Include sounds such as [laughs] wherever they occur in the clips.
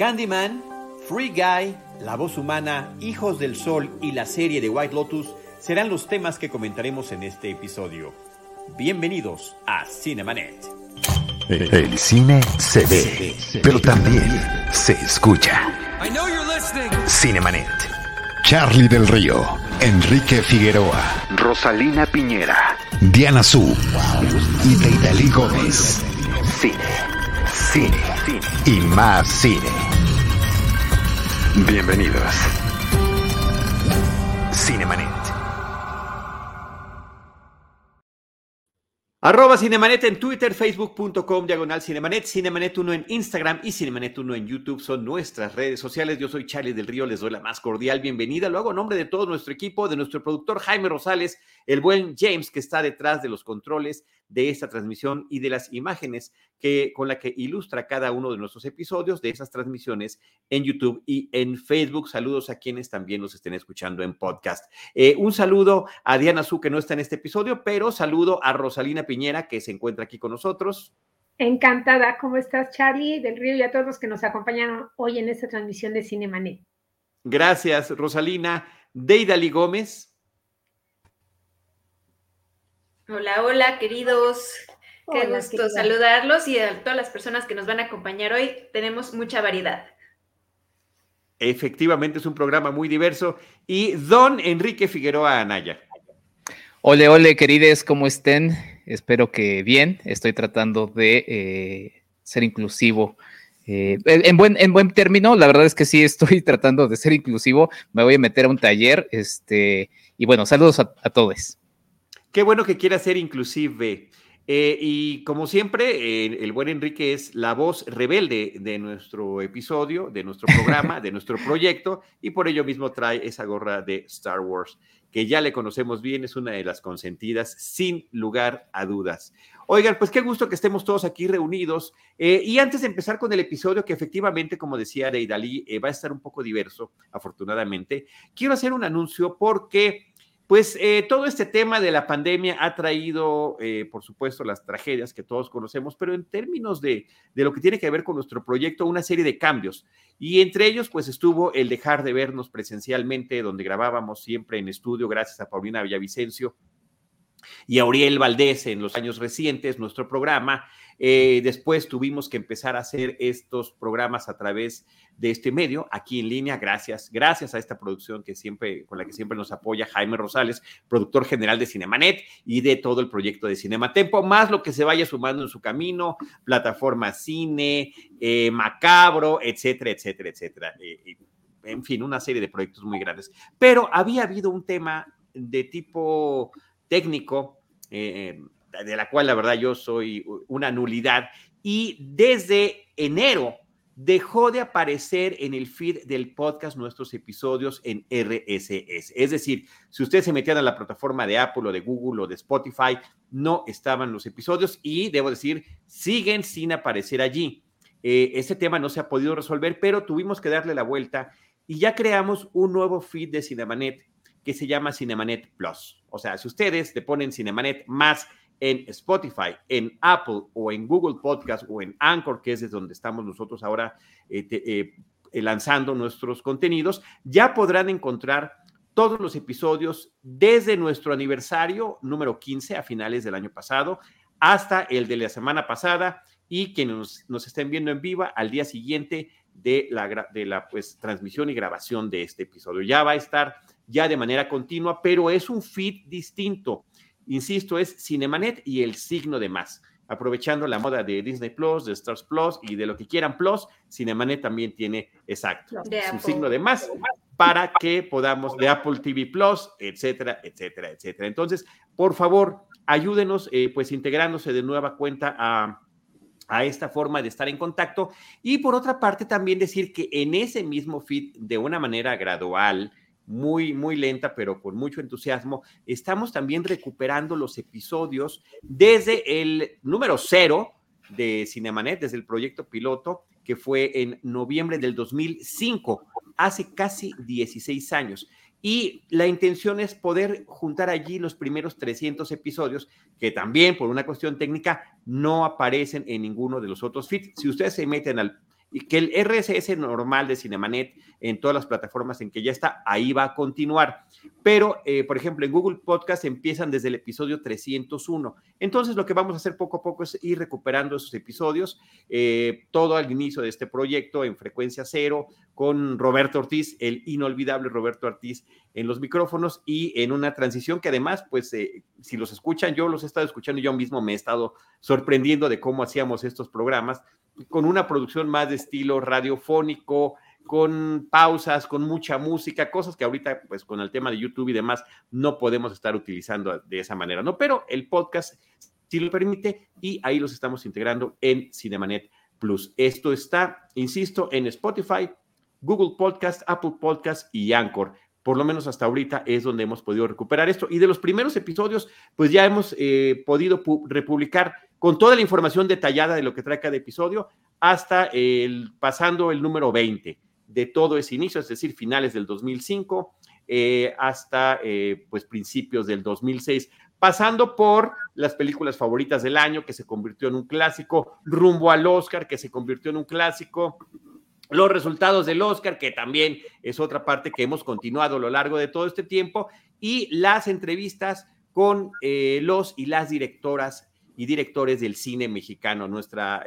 Candyman, Free Guy, La Voz Humana, Hijos del Sol y la serie de White Lotus serán los temas que comentaremos en este episodio. Bienvenidos a Cinemanet. El cine se ve, pero también se escucha. Cinemanet. Charlie del Río, Enrique Figueroa, Rosalina Piñera, Diana Su y Deidali Gómez. Cine, cine, cine y más cine. Bienvenidos. Cinemanet. Arroba Cinemanet en Twitter, Facebook.com, diagonal Cinemanet, Cinemanet 1 en Instagram y Cinemanet 1 en YouTube son nuestras redes sociales. Yo soy Charlie del Río, les doy la más cordial bienvenida. Lo hago en nombre de todo nuestro equipo, de nuestro productor Jaime Rosales, el buen James que está detrás de los controles de esta transmisión y de las imágenes que, con la que ilustra cada uno de nuestros episodios de esas transmisiones en YouTube y en Facebook. Saludos a quienes también nos estén escuchando en podcast. Eh, un saludo a Diana Su, que no está en este episodio, pero saludo a Rosalina Piñera, que se encuentra aquí con nosotros. Encantada. ¿Cómo estás, Charlie del Río y a todos los que nos acompañaron hoy en esta transmisión de Cinemanet? Gracias, Rosalina. Deidali Gómez. Hola, hola, queridos. Qué gusto saludarlos y a todas las personas que nos van a acompañar hoy. Tenemos mucha variedad. Efectivamente, es un programa muy diverso. Y don Enrique Figueroa Anaya. Ole, ole, querides, ¿cómo estén? Espero que bien. Estoy tratando de eh, ser inclusivo. Eh, en, buen, en buen término, la verdad es que sí estoy [laughs] tratando de ser inclusivo. Me voy a meter a un taller. Este, y bueno, saludos a todos. Qué bueno que quiera ser inclusive. Eh, y como siempre, eh, el buen Enrique es la voz rebelde de nuestro episodio, de nuestro programa, de nuestro [laughs] proyecto, y por ello mismo trae esa gorra de Star Wars, que ya le conocemos bien, es una de las consentidas, sin lugar a dudas. Oigan, pues qué gusto que estemos todos aquí reunidos. Eh, y antes de empezar con el episodio, que efectivamente, como decía Deidali, va a estar un poco diverso, afortunadamente, quiero hacer un anuncio porque pues eh, todo este tema de la pandemia ha traído, eh, por supuesto, las tragedias que todos conocemos, pero en términos de, de, lo que tiene que ver con nuestro proyecto, una serie de cambios. Y entre ellos, pues estuvo el dejar de vernos presencialmente, donde grabábamos siempre en estudio, gracias a Paulina Villavicencio y a Auriel Valdés en los años recientes, nuestro programa. Eh, después tuvimos que empezar a hacer estos programas a través de este medio, aquí en línea, gracias, gracias a esta producción que siempre, con la que siempre nos apoya Jaime Rosales, productor general de Cinemanet y de todo el proyecto de Cinema Tempo, más lo que se vaya sumando en su camino, plataforma cine, eh, macabro, etcétera, etcétera, etcétera. Eh, en fin, una serie de proyectos muy grandes. Pero había habido un tema de tipo técnico, de la cual la verdad yo soy una nulidad, y desde enero dejó de aparecer en el feed del podcast nuestros episodios en RSS. Es decir, si ustedes se metían a la plataforma de Apple o de Google o de Spotify, no estaban los episodios y debo decir, siguen sin aparecer allí. Eh, ese tema no se ha podido resolver, pero tuvimos que darle la vuelta y ya creamos un nuevo feed de Cinemanet que se llama Cinemanet Plus. O sea, si ustedes le ponen Cinemanet más en Spotify, en Apple o en Google Podcast o en Anchor, que es desde donde estamos nosotros ahora eh, eh, eh, lanzando nuestros contenidos, ya podrán encontrar todos los episodios desde nuestro aniversario número 15 a finales del año pasado hasta el de la semana pasada y quienes nos, estén viendo en viva al día siguiente de la, de la pues, transmisión y grabación de este episodio. Ya va a estar ya de manera continua, pero es un feed distinto Insisto, es Cinemanet y el signo de más. Aprovechando la moda de Disney Plus, de Stars Plus y de lo que quieran Plus, Cinemanet también tiene exacto su signo de más para que podamos, de Apple TV Plus, etcétera, etcétera, etcétera. Entonces, por favor, ayúdenos, eh, pues integrándose de nueva cuenta a, a esta forma de estar en contacto. Y por otra parte, también decir que en ese mismo feed, de una manera gradual, muy, muy lenta, pero con mucho entusiasmo. Estamos también recuperando los episodios desde el número cero de Cinemanet, desde el proyecto piloto, que fue en noviembre del 2005, hace casi 16 años. Y la intención es poder juntar allí los primeros 300 episodios que también por una cuestión técnica no aparecen en ninguno de los otros feeds. Si ustedes se meten al y que el RSS normal de Cinemanet en todas las plataformas en que ya está, ahí va a continuar. Pero, eh, por ejemplo, en Google Podcast empiezan desde el episodio 301. Entonces, lo que vamos a hacer poco a poco es ir recuperando esos episodios, eh, todo al inicio de este proyecto en frecuencia cero, con Roberto Ortiz, el inolvidable Roberto Ortiz en los micrófonos y en una transición que además, pues, eh, si los escuchan, yo los he estado escuchando, yo mismo me he estado sorprendiendo de cómo hacíamos estos programas con una producción más de estilo radiofónico, con pausas, con mucha música, cosas que ahorita, pues con el tema de YouTube y demás, no podemos estar utilizando de esa manera, ¿no? Pero el podcast sí lo permite y ahí los estamos integrando en Cinemanet Plus. Esto está, insisto, en Spotify, Google Podcast, Apple Podcast y Anchor. Por lo menos hasta ahorita es donde hemos podido recuperar esto. Y de los primeros episodios, pues ya hemos eh, podido republicar con toda la información detallada de lo que trae cada episodio hasta el pasando el número 20 de todo ese inicio, es decir, finales del 2005 eh, hasta eh, pues principios del 2006, pasando por las películas favoritas del año, que se convirtió en un clásico, rumbo al Oscar, que se convirtió en un clásico, los resultados del Oscar, que también es otra parte que hemos continuado a lo largo de todo este tiempo, y las entrevistas con eh, los y las directoras y directores del cine mexicano, nuestra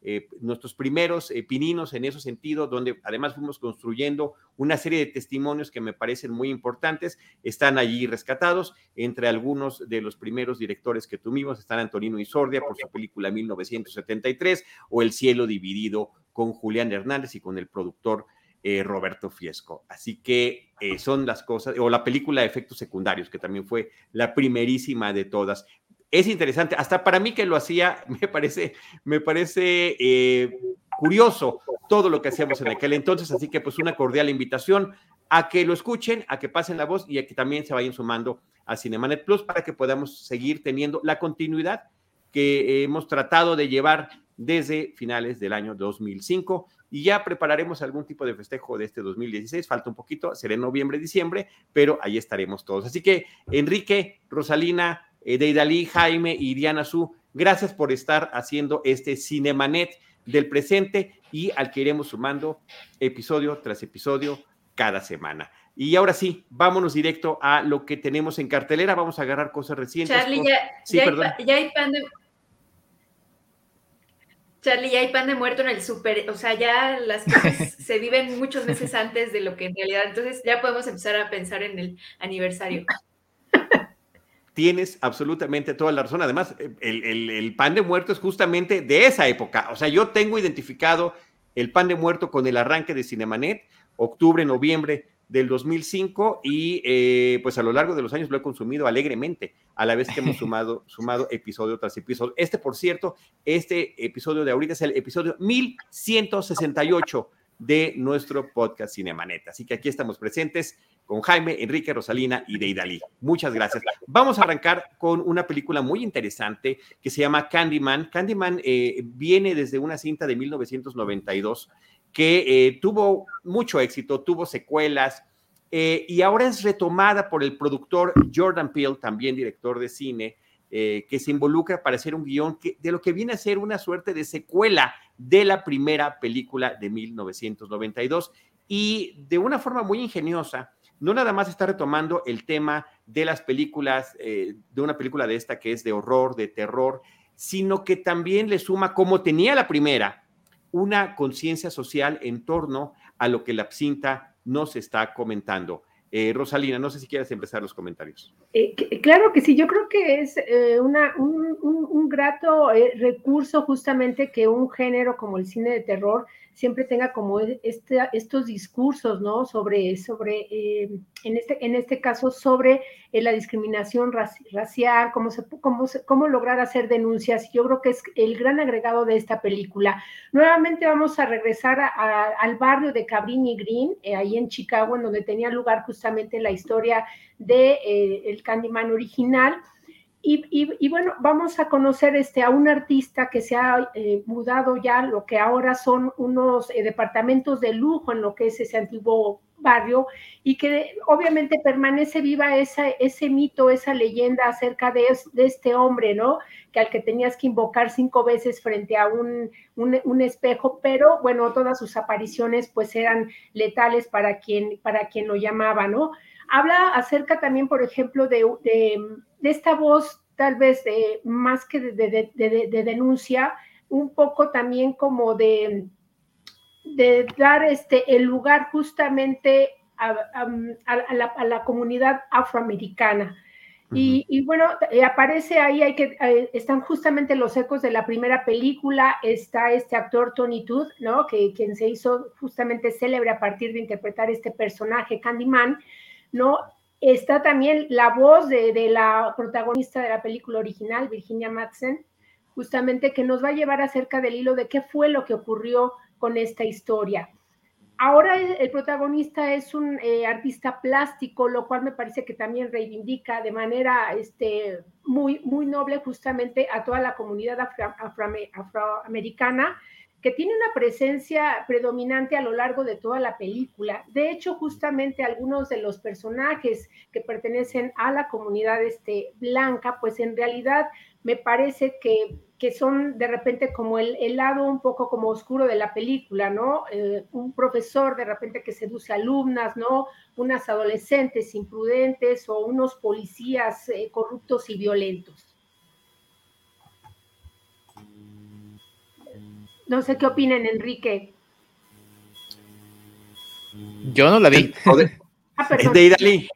eh, nuestros primeros eh, pininos en ese sentido, donde además fuimos construyendo una serie de testimonios que me parecen muy importantes, están allí rescatados, entre algunos de los primeros directores que tuvimos están Antonino Isordia por su película 1973 o El cielo dividido con Julián Hernández y con el productor eh, Roberto Fiesco. Así que son las cosas, o la película de efectos secundarios, que también fue la primerísima de todas es interesante. Hasta para mí que lo hacía, [laughs] me parece, me parece eh, curioso todo lo que hacíamos en aquel entonces. Así que pues una cordial invitación a que lo escuchen, a que pasen la voz y a que también se vayan sumando a Cinemanet Plus para que podamos seguir teniendo la continuidad que hemos tratado de llevar desde finales del año 2005 y ya prepararemos algún tipo de festejo de este 2016. Falta un poquito, será en noviembre, diciembre, pero ahí estaremos todos. Así que Enrique, Rosalina, eh, Deidali, Jaime y Diana Su, gracias por estar haciendo este Cinemanet del presente y al que iremos sumando episodio tras episodio cada semana. Y ahora sí, vámonos directo a lo que tenemos en cartelera. Vamos a agarrar cosas recientes. Charlie, ya, sí, Hay, ya hay pan de... Charlie, ya hay pan de muerto en el súper, o sea, ya las cosas [laughs] se viven muchos meses antes de lo que en realidad, entonces ya podemos empezar a pensar en el aniversario. Tienes absolutamente toda la razón. Además, el, pan de muerto es justamente de esa época. O sea, yo tengo identificado el pan de muerto con el arranque de Cinemanet, octubre, noviembre del 2005 y eh, pues a lo largo de los años lo he consumido alegremente, a la vez que hemos [laughs] sumado, sumado episodio tras episodio. Este, por cierto, este episodio de ahorita es el episodio 1168 de nuestro podcast Cinemanet. Así que aquí estamos presentes con Jaime, Enrique, Rosalina y Deidali. Muchas gracias. Vamos a arrancar con una película muy interesante que se llama Candyman. Candyman eh, viene desde una cinta de 1992 que eh, tuvo mucho éxito, tuvo secuelas eh, y ahora es retomada por el productor Jordan Peele, también director de cine, que se involucra para hacer un guion de lo que viene a ser una suerte de secuela de la primera película de 1992 y de una forma muy ingeniosa no nada más está retomando el tema de las películas, eh, de una película de esta que es de horror, de terror, sino que también le suma, como tenía la primera, una conciencia social en torno a lo que la cinta nos está comentando. Eh, Rosalina, no sé si quieres empezar los comentarios. Eh, claro que sí, yo creo que es una, un, grato recurso justamente que un género como el cine de terror siempre tenga como e, este, estos discursos, ¿no? Sobre, sobre eh, en, este, en este caso, sobre eh, la discriminación racial, cómo, se, cómo, cómo lograr hacer denuncias. Yo creo que es el gran agregado de esta película. Nuevamente vamos a regresar al barrio de Cabrini Green, eh, ahí en Chicago, en donde tenía lugar justamente la historia de el Candyman original. Y, bueno, vamos a conocer este, a un artista que se ha eh, mudado ya lo que ahora son unos eh, departamentos de lujo en lo que es ese antiguo barrio y que obviamente permanece viva esa, ese mito, esa leyenda acerca de, este hombre, ¿no? Que al que tenías que invocar cinco veces frente a un, un, espejo, pero bueno, todas sus apariciones pues eran letales para quien, para quien lo llamaba, ¿no? Habla acerca también, por ejemplo, de, de, de esta voz tal vez de, más que de, denuncia, un poco también como de, de dar este, el lugar justamente a, la, comunidad afroamericana. y, bueno, eh, aparece ahí, hay que, eh, están justamente los ecos de la primera película, está este actor Tony Todd, ¿no? Que quien se hizo justamente célebre a partir de interpretar este personaje, Candyman, ¿no? Está también la voz de, la protagonista de la película original, Virginia Madsen, justamente que nos va a llevar acerca del hilo de qué fue lo que ocurrió con esta historia. Ahora el, protagonista es un eh, artista plástico, lo cual me parece que también reivindica de manera este, muy, muy noble justamente a toda la comunidad afroamericana que tiene una presencia predominante a lo largo de toda la película. De hecho, justamente algunos de los personajes que pertenecen a la comunidad este, blanca, pues en realidad me parece que, que son de repente como el, lado un poco como oscuro de la película, ¿no? Eh, un profesor de repente que seduce alumnas, ¿no? Unas adolescentes imprudentes o unos policías eh, corruptos y violentos. No sé qué opinan, Enrique. Yo no la vi. Ah, de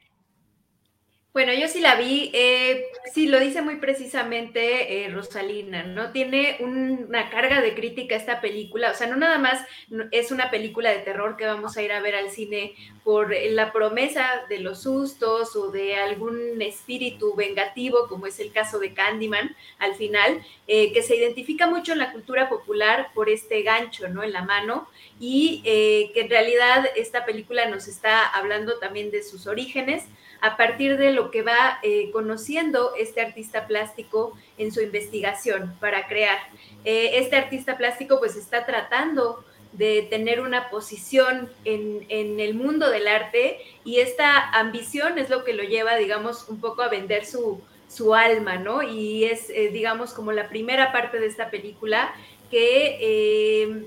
bueno, yo sí la vi, eh, sí, lo dice muy precisamente eh, Rosalina, ¿no? Tiene una carga de crítica esta película, o sea, no nada más es una película de terror que vamos a ir a ver al cine por la promesa de los sustos o de algún espíritu vengativo, como es el caso de Candyman al final, eh, que se identifica mucho en la cultura popular por este gancho, ¿no? En la mano, y que en realidad esta película nos está hablando también de sus orígenes, a partir de lo que va eh, conociendo este artista plástico en su investigación para crear. Eh, este artista plástico pues está tratando de tener una posición en, el mundo del arte y esta ambición es lo que lo lleva, digamos, un poco a vender su, su alma, ¿no? Y es, eh, digamos, como la primera parte de esta película que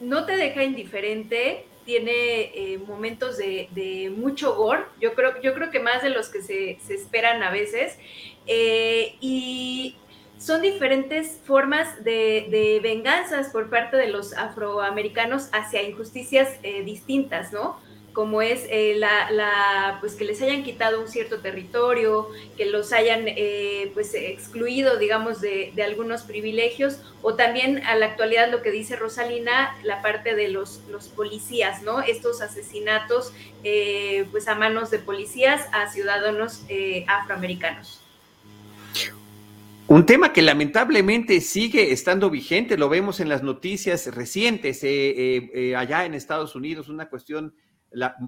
no te deja indiferente, tiene eh, momentos de, mucho gore, yo creo, yo creo que más de los que se, esperan a veces, eh, y son diferentes formas de, venganzas por parte de los afroamericanos hacia injusticias eh, distintas, ¿no? Como es eh, la, pues que les hayan quitado un cierto territorio, que los hayan eh, pues excluido, digamos, de, algunos privilegios, o también a la actualidad lo que dice Rosalina, la parte de los, los policías, ¿no? Estos asesinatos eh, pues a manos de policías a ciudadanos afroamericanos. Un tema que lamentablemente sigue estando vigente, lo vemos en las noticias recientes allá en Estados Unidos, una cuestión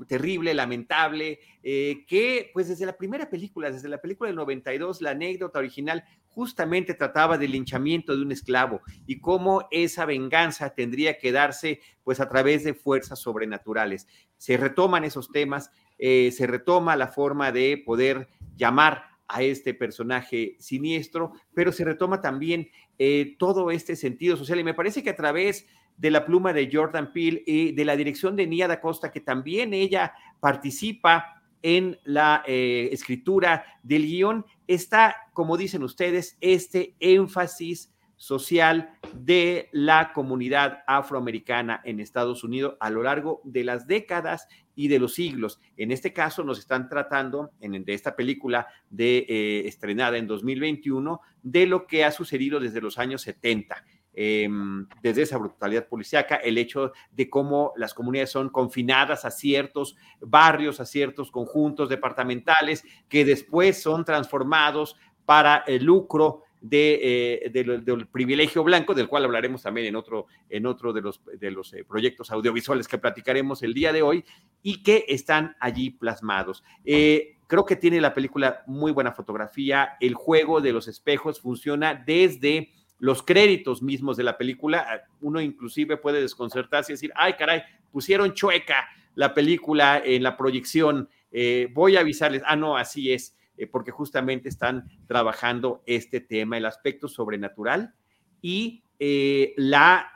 terrible, lamentable, eh, que pues desde la primera película, desde la película del 92, la anécdota original justamente trataba del linchamiento de un esclavo y cómo esa venganza tendría que darse pues a través de fuerzas sobrenaturales. Se retoman esos temas, eh, se retoma la forma de poder llamar a este personaje siniestro, pero se retoma también eh, todo este sentido social y me parece que a través de la pluma de Jordan Peele y de la dirección de Nia da Costa, que también ella participa en la eh, escritura del guion, está, como dicen ustedes, este énfasis social de la comunidad afroamericana en Estados Unidos a lo largo de las décadas y de los siglos. En este caso nos están tratando, en, de esta película de, eh, estrenada en 2021, de lo que ha sucedido desde los años 70 Em, desde esa brutalidad policíaca, el hecho de cómo las comunidades son confinadas a ciertos barrios, a ciertos conjuntos departamentales, que después son transformados para el lucro eh, del privilegio blanco, del cual hablaremos también en otro, en otro de los, de los eh, proyectos audiovisuales que platicaremos el día de hoy, y que están allí plasmados. Eh, creo que tiene la película muy buena fotografía, el juego de los espejos funciona desde los créditos mismos de la película, uno inclusive puede desconcertarse y decir, ay caray, pusieron chueca la película en la proyección, eh, voy a avisarles, ah, no, así es, eh, porque justamente están trabajando este tema, el aspecto sobrenatural y eh, la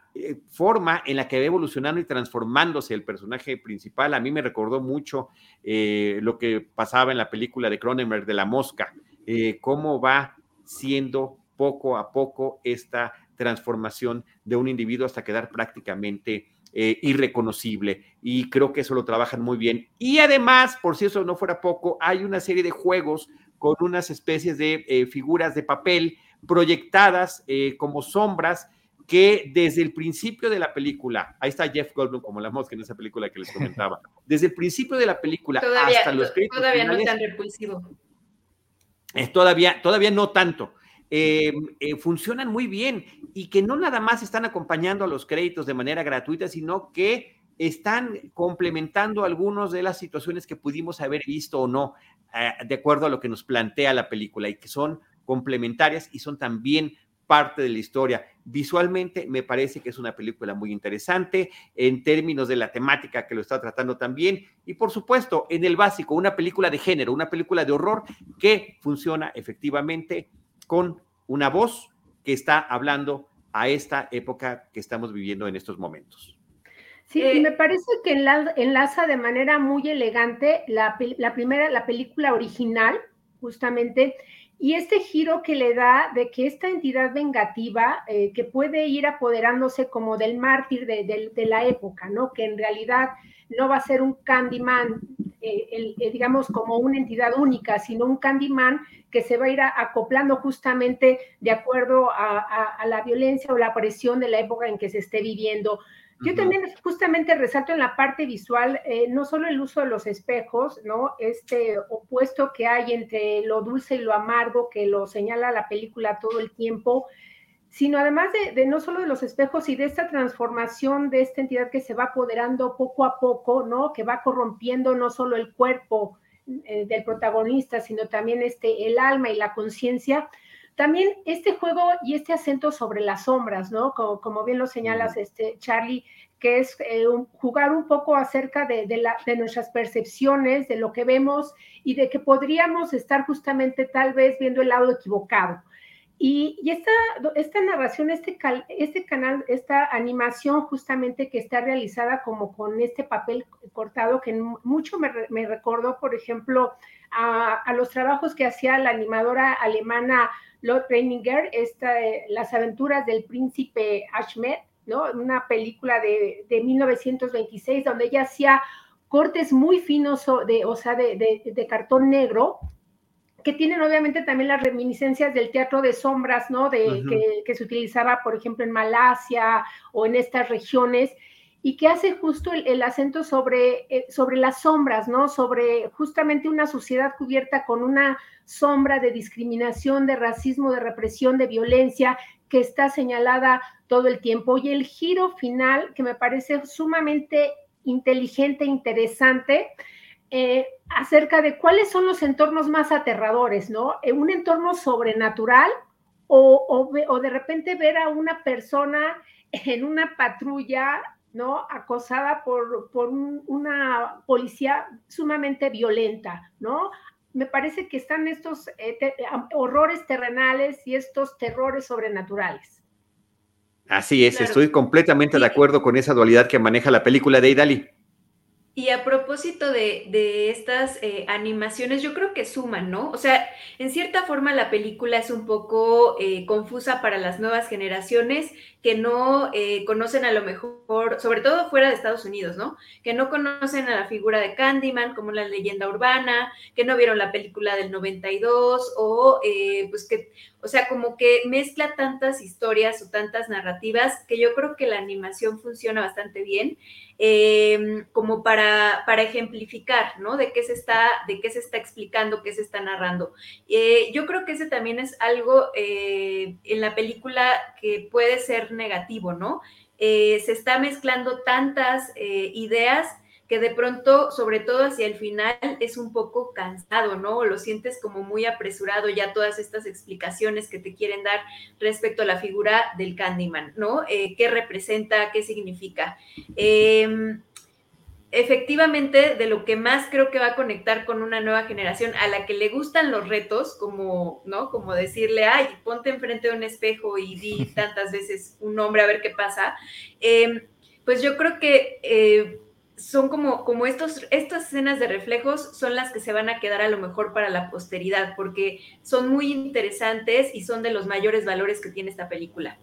forma en la que va evolucionando y transformándose el personaje principal. A mí me recordó mucho lo que pasaba en la película de Cronenberg de la mosca, cómo va siendo poco a poco esta transformación de un individuo hasta quedar prácticamente eh, irreconocible. Y creo que eso lo trabajan muy bien. Y además, por si eso no fuera poco, hay una serie de juegos con unas especies de eh, figuras de papel proyectadas eh, como sombras que desde el principio de la película, ahí está Jeff Goldblum como la mosca en esa película que les [laughs] comentaba, desde el principio de la película hasta los Todavía no es tan repulsivo. Es todavía, todavía no tanto, eh, eh, funcionan muy bien y que no nada más están acompañando a los créditos de manera gratuita, sino que están complementando algunas de las situaciones que pudimos haber visto o no, eh, de acuerdo a lo que nos plantea la película y que son complementarias y son también parte de la historia. Visualmente me parece que es una película muy interesante en términos de la temática que lo está tratando también y por supuesto en el básico, una película de género, una película de horror que funciona efectivamente con una voz que está hablando a esta época que estamos viviendo en estos momentos. Sí, y me parece que enlaza de manera muy elegante la, primera, la película original, justamente, y este giro que le da de que esta entidad vengativa, eh, que puede ir apoderándose como del mártir de, de, la época, ¿no? Que en realidad no va a ser un Candyman, eh, eh, digamos, como una entidad única, sino un Candyman que se va a ir acoplando justamente de acuerdo a, la violencia o la presión de la época en que se esté viviendo. Yo también justamente resalto en la parte visual, eh, no solo el uso de los espejos, ¿no? Este opuesto que hay entre lo dulce y lo amargo que lo señala la película todo el tiempo, sino además de, no solo de los espejos y de esta transformación de esta entidad que se va apoderando poco a poco, ¿no? Que va corrompiendo no solo el cuerpo eh, del protagonista, sino también este, el alma y la conciencia. También este juego y este acento sobre las sombras, ¿no? Como, bien lo señalas, este, Charlie, que es eh, jugar un poco acerca de, de, nuestras percepciones, de lo que vemos y de que podríamos estar justamente tal vez viendo el lado equivocado. Y, esta, esta, narración, este, este canal, esta animación justamente que está realizada como con este papel cortado, que mucho me, me recordó, por ejemplo, a, los trabajos que hacía la animadora alemana Lotte Reininger, esta, Las aventuras del príncipe Ahmed, ¿no? Una película de, de 1926 donde ella hacía cortes muy finos de, o sea, de, de cartón negro que tienen obviamente también las reminiscencias del teatro de sombras, ¿no? De, que, se utilizaba, por ejemplo, en Malasia o en estas regiones, y que hace justo el, acento sobre, eh, sobre las sombras, ¿no? Sobre justamente una sociedad cubierta con una sombra de discriminación, de racismo, de represión, de violencia, que está señalada todo el tiempo. Y el giro final, que me parece sumamente inteligente, interesante, eh, acerca de cuáles son los entornos más aterradores, ¿no? En un entorno sobrenatural o, o, de repente ver a una persona en una patrulla, ¿no? Acosada por, por una policía sumamente violenta, ¿no? Me parece que están estos eh, horrores terrenales y estos terrores sobrenaturales. Así es, estoy completamente de acuerdo con esa dualidad que maneja la película de Idali. Y a propósito de, estas eh, animaciones, yo creo que suman, ¿no? O sea, en cierta forma la película es un poco eh, confusa para las nuevas generaciones que no eh, conocen a lo mejor, sobre todo fuera de Estados Unidos, ¿no? Que no conocen a la figura de Candyman como la leyenda urbana, que no vieron la película del 92 o pues que, o sea, como que mezcla tantas historias o tantas narrativas que yo creo que la animación funciona bastante bien. Em, como para, para, ejemplificar, ¿no? De qué se está, de qué se está explicando, qué se está narrando. Eh, yo creo que ese también es algo eh, en la película que puede ser negativo, ¿no? Eh, se está mezclando tantas ideas que de pronto, sobre todo hacia el final, es un poco cansado, ¿no? Lo sientes como muy apresurado ya todas estas explicaciones que te quieren dar respecto a la figura del Candyman, ¿no? Eh, ¿Qué representa? ¿Qué significa? Em, efectivamente de lo que más creo que va a conectar con una nueva generación a la que le gustan los retos, como, ¿no? Como decirle, ay, ponte enfrente de un espejo y di [laughs] tantas veces un nombre a ver qué pasa. Em, pues yo creo que eh, son como, como estos, estas escenas de reflejos son las que se van a quedar a lo mejor para la posteridad, porque son muy interesantes y son de los mayores valores que tiene esta película.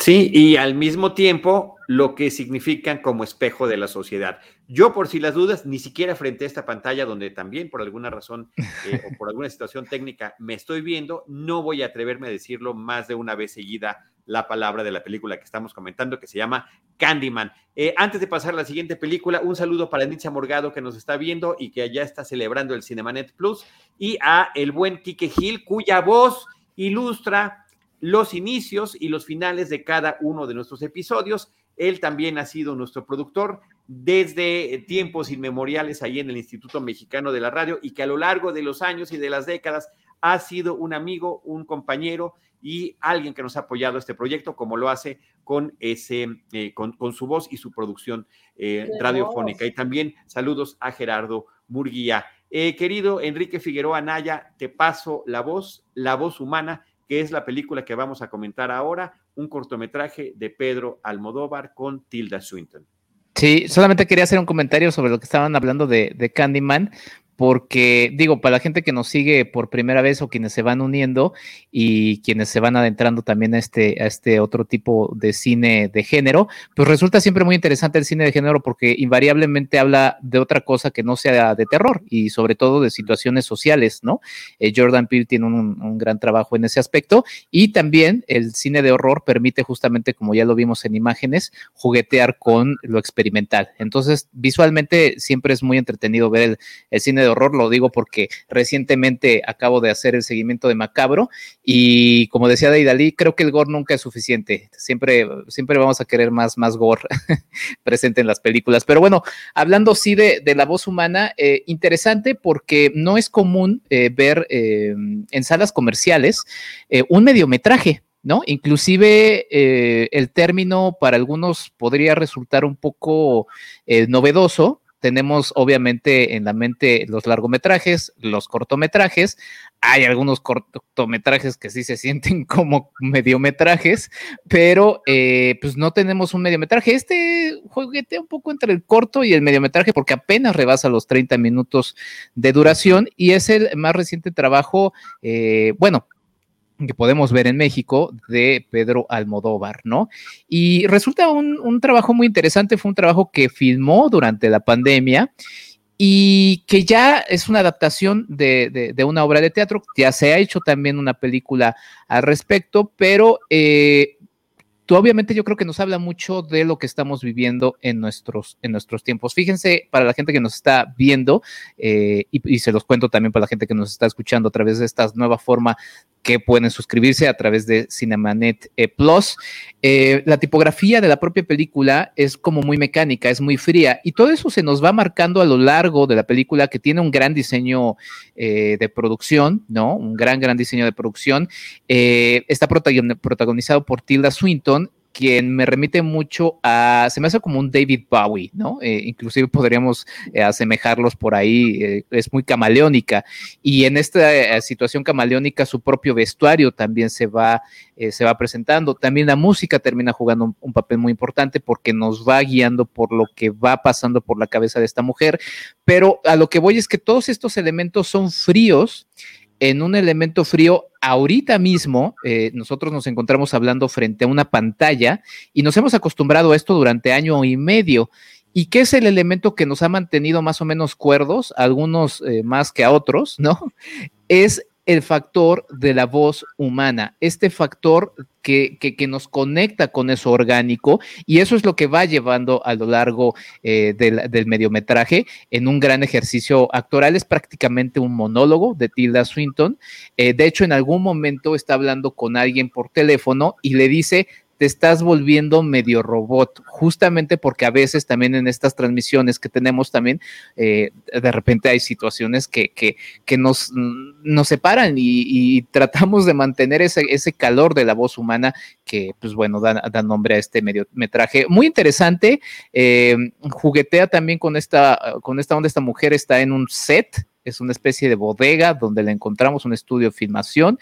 Sí, y al mismo tiempo lo que significan como espejo de la sociedad. Yo, por si las dudas, ni siquiera frente a esta pantalla donde también por alguna razón [laughs] eh, o por alguna situación técnica me estoy viendo, no voy a atreverme a decirlo más de una vez seguida la palabra de la película que estamos comentando, que se llama Candyman. Eh, antes de pasar a la siguiente película, un saludo para Nietzsche Morgado que nos está viendo y que ya está celebrando el Cinemanet Plus, y a el buen Quique Gil, cuya voz ilustra los inicios y los finales de cada uno de nuestros episodios. Él también ha sido nuestro productor desde tiempos inmemoriales ahí en el Instituto Mexicano de la Radio y que a lo largo de los años y de las décadas ha sido un amigo, un compañero y alguien que nos ha apoyado este proyecto, como lo hace con, ese, eh, con, su voz y su producción eh, radiofónica. Y también saludos a Gerardo Murguía. Eh, querido Enrique Figueroa Naya, te paso la voz, la voz humana que es la película que vamos a comentar ahora, un cortometraje de Pedro Almodóvar con Tilda Swinton. Sí, solamente quería hacer un comentario sobre lo que estaban hablando de, de Candyman, porque digo, para la gente que nos sigue por primera vez o quienes se van uniendo y quienes se van adentrando también a este, a este otro tipo de cine de género, pues resulta siempre muy interesante el cine de género porque invariablemente habla de otra cosa que no sea de terror y sobre todo de situaciones sociales, ¿no? Eh, Jordan Peele tiene un, un, gran trabajo en ese aspecto y también el cine de horror permite justamente, como ya lo vimos en imágenes, juguetear con lo experimental. Entonces, visualmente siempre es muy entretenido ver el, el cine de horror, lo digo porque recientemente acabo de hacer el seguimiento de Macabro y como decía Daidalí, creo que el gore nunca es suficiente. Siempre, siempre vamos a querer más, más gore [laughs] presente en las películas. Pero bueno, hablando sí de, de la voz humana, eh, interesante porque no es común eh, ver eh, en salas comerciales eh, un mediometraje. ¿no? Inclusive el término para algunos podría resultar un poco novedoso, tenemos obviamente en la mente los largometrajes, los cortometrajes. Hay algunos cortometrajes que sí se sienten [laughs] como mediometrajes, pero eh, pues no tenemos un mediometraje. Este juguete un poco entre el corto y el mediometraje porque apenas rebasa los 30 minutos de duración y es el más reciente trabajo, eh, bueno, que podemos ver en México de Pedro Almodóvar, ¿no? Y resulta un, un, trabajo muy interesante, fue un trabajo que filmó durante la pandemia y que ya es una adaptación de, de, una obra de teatro, ya se ha hecho también una película al respecto, pero eh, obviamente yo creo que nos habla mucho de lo que estamos viviendo en nuestros, en nuestros tiempos. Fíjense, para la gente que nos está viendo, eh, y, y, se los cuento también para la gente que nos está escuchando a través de esta nueva forma que pueden suscribirse a través de Cinemanet eh, Plus. Eh, la tipografía de la propia película es como muy mecánica, es muy fría y todo eso se nos va marcando a lo largo de la película que tiene un gran diseño eh, de producción, ¿no? Un gran, gran diseño de producción. Está protagonizado por Tilda Swinton quien me remite mucho a, se me hace como un David Bowie, ¿no? Eh, inclusive podríamos eh, asemejarlos por ahí, eh, es muy camaleónica. Y en esta eh, situación camaleónica, su propio vestuario también se va, se va presentando. También la música termina jugando un, papel muy importante porque nos va guiando por lo que va pasando por la cabeza de esta mujer. Pero a lo que voy es que todos estos elementos son fríos en un elemento frío ahorita mismo eh, nosotros nos encontramos hablando frente a una pantalla y nos hemos acostumbrado a esto durante año y medio. ¿Y qué es el elemento que nos ha mantenido más o menos cuerdos, algunos eh, más que a otros, ¿no? [laughs] Es el factor de la voz humana, este factor que, que, nos conecta con eso orgánico y eso es lo que va llevando a lo largo eh, del, del, mediometraje en un gran ejercicio actoral. Es prácticamente un monólogo de Tilda Swinton. Eh, de hecho, en algún momento está hablando con alguien por teléfono y le dice, te estás volviendo medio robot, justamente porque a veces también en estas transmisiones que tenemos también, eh, de repente hay situaciones que, que, nos, nos separan y, tratamos de mantener ese, ese calor de la voz humana que, pues bueno, da, da nombre a este mediometraje. Muy interesante, eh, juguetea también con esta, con esta onda, esta mujer está en un set, es una especie de bodega donde le encontramos un estudio filmación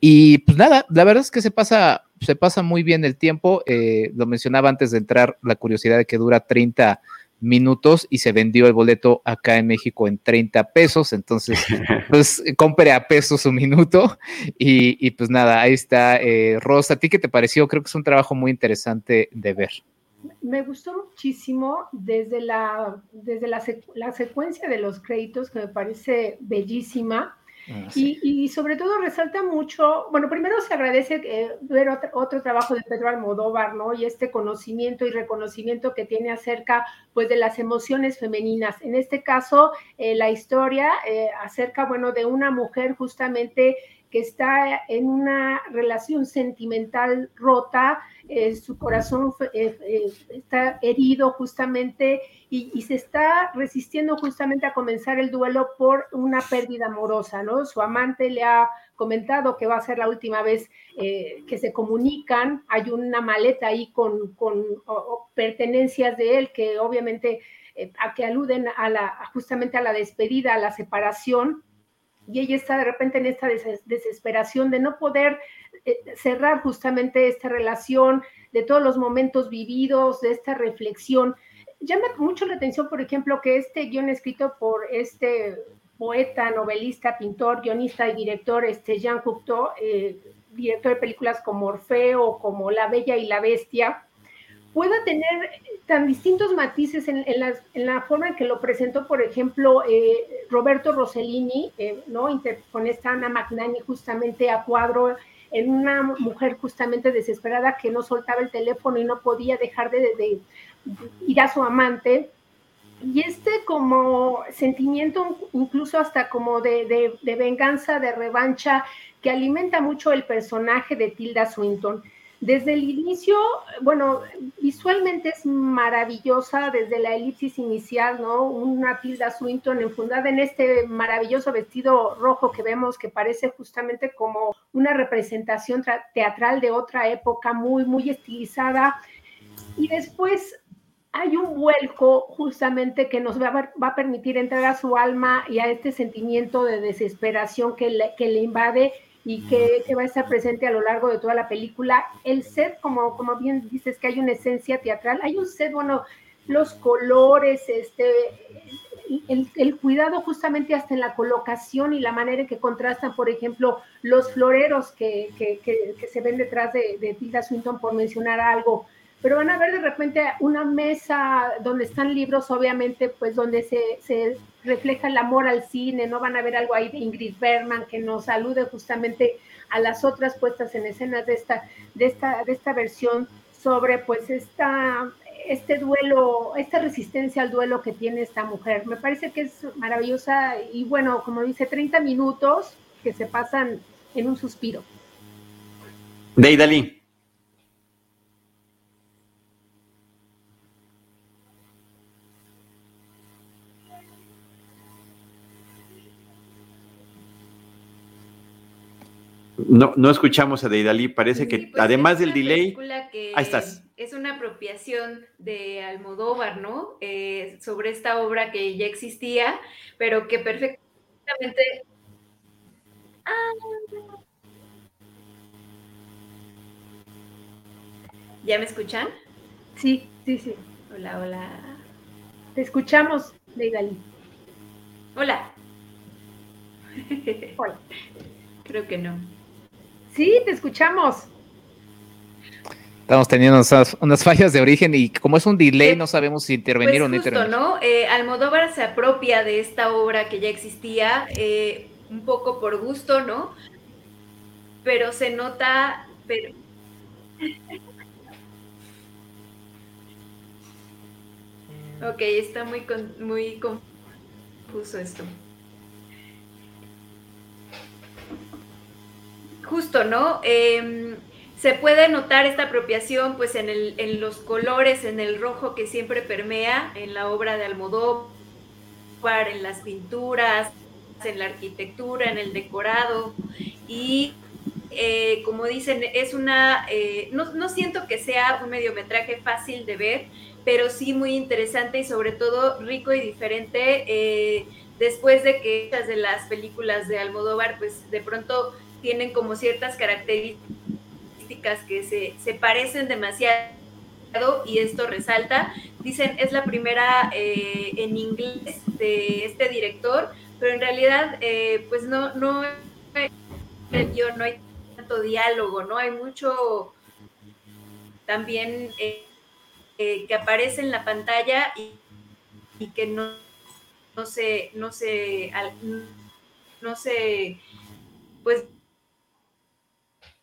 y pues nada, la verdad es que se pasa, se pasa muy bien el tiempo. Eh, lo mencionaba antes de entrar, la curiosidad de que dura 30 minutos y se vendió el boleto acá en México en 30 pesos. Entonces, [laughs] pues compre a pesos un minuto. Y, pues nada, ahí está. Eh, Rosa, ¿a ti qué te pareció? Creo que es un trabajo muy interesante de ver. Me gustó muchísimo desde la, desde la, la secuencia de los créditos, que me parece bellísima Ah, y, sobre todo resalta mucho, bueno, primero se agradece eh, ver otro, trabajo de Pedro Almodóvar, ¿no? Y este conocimiento y reconocimiento que tiene acerca, pues, de las emociones femeninas. En este caso, eh, la historia eh, acerca, bueno, de una mujer justamente que está en una relación sentimental rota, eh, su corazón eh, eh, está herido justamente y, se está resistiendo justamente a comenzar el duelo por una pérdida amorosa, ¿no? Su amante le ha comentado que va a ser la última vez que se comunican, hay una maleta ahí con, con pertenencias de él que obviamente a que aluden a la, justamente a la despedida, a la separación, y ella está de repente en esta desesperación de no poder eh, cerrar justamente esta relación, de todos los momentos vividos, de esta reflexión. Llama mucho la atención, por ejemplo, que este guion escrito por este poeta, novelista, pintor, guionista y director, este Jean Cocteau, eh, director de películas como Orfeo, como La Bella y la Bestia, pueda tener tan distintos matices en, la, forma en que lo presentó, por ejemplo, eh, Roberto Rossellini, eh, ¿no? con esta Ana Magnani justamente a cuadro en una mujer justamente desesperada que no soltaba el teléfono y no podía dejar de, ir a su amante. Y este como sentimiento, incluso hasta como de venganza, de revancha, que alimenta mucho el personaje de Tilda Swinton. Desde el inicio, bueno, visualmente es maravillosa, desde la elipsis inicial, ¿no? Una Tilda Swinton enfundada en este maravilloso vestido rojo que vemos que parece justamente como una representación teatral de otra época, muy, muy estilizada. Y después hay un vuelco justamente que nos va a, permitir entrar a su alma y a este sentimiento de desesperación que que le invade y que, va a estar presente a lo largo de toda la película. El set, como, como bien dices, que hay una esencia teatral, hay un set, bueno, los colores, este, el, cuidado justamente hasta en la colocación y la manera en que contrastan, por ejemplo, los floreros que, se ven detrás de, de Tilda Swinton, por mencionar algo, pero van a ver de repente una mesa donde están libros, obviamente, pues donde se, refleja el amor al cine, no van a ver algo ahí de Ingrid Bergman que nos salude justamente a las otras puestas en escenas de esta, de esta, de esta versión sobre pues esta, este duelo, esta resistencia al duelo que tiene esta mujer. Me parece que es maravillosa y bueno, como dice, 30 minutos que se pasan en un suspiro. Deidali. No, no escuchamos a Deidali, parece que pues, además del delay. ahí estás. Es una apropiación de Almodóvar, ¿no? Eh, sobre esta obra que ya existía, pero que perfectamente. Ah. ¿Ya me escuchan? Sí, sí, sí. Hola, hola. Te escuchamos, Deidali. Hola. Hola. [laughs] Creo que no. Sí, te escuchamos. Estamos teniendo unas, fallas de origen y como es un delay, no sabemos si intervenir pues o no intervenir. ¿no? Eh, Almodóvar se apropia de esta obra que ya existía, eh, un poco por gusto, ¿no? Pero se nota. Pero... [laughs] ok, está muy, muy confuso esto. Justo, ¿no? Em, se puede notar esta apropiación pues en, los colores, en el rojo que siempre permea en la obra de Almodóvar, en las pinturas, en la arquitectura, en el decorado y eh, como dicen, es una, eh, no, no, siento que sea un mediometraje fácil de ver, pero sí muy interesante y sobre todo rico y diferente eh, después de que muchas de las películas de Almodóvar pues de pronto tienen como ciertas características que se, se parecen demasiado y esto resalta. Dicen, es la primera en inglés de este director, pero en realidad pues no, no, yo no hay diálogo, ¿no? Hay mucho también eh, eh, que aparece en la pantalla y, que no, no se, no se, no se, pues,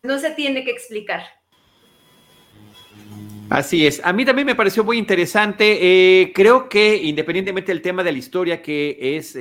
no se tiene que explicar. Así es. A mí también me pareció muy interesante. Eh, creo que independientemente del tema de la historia, que es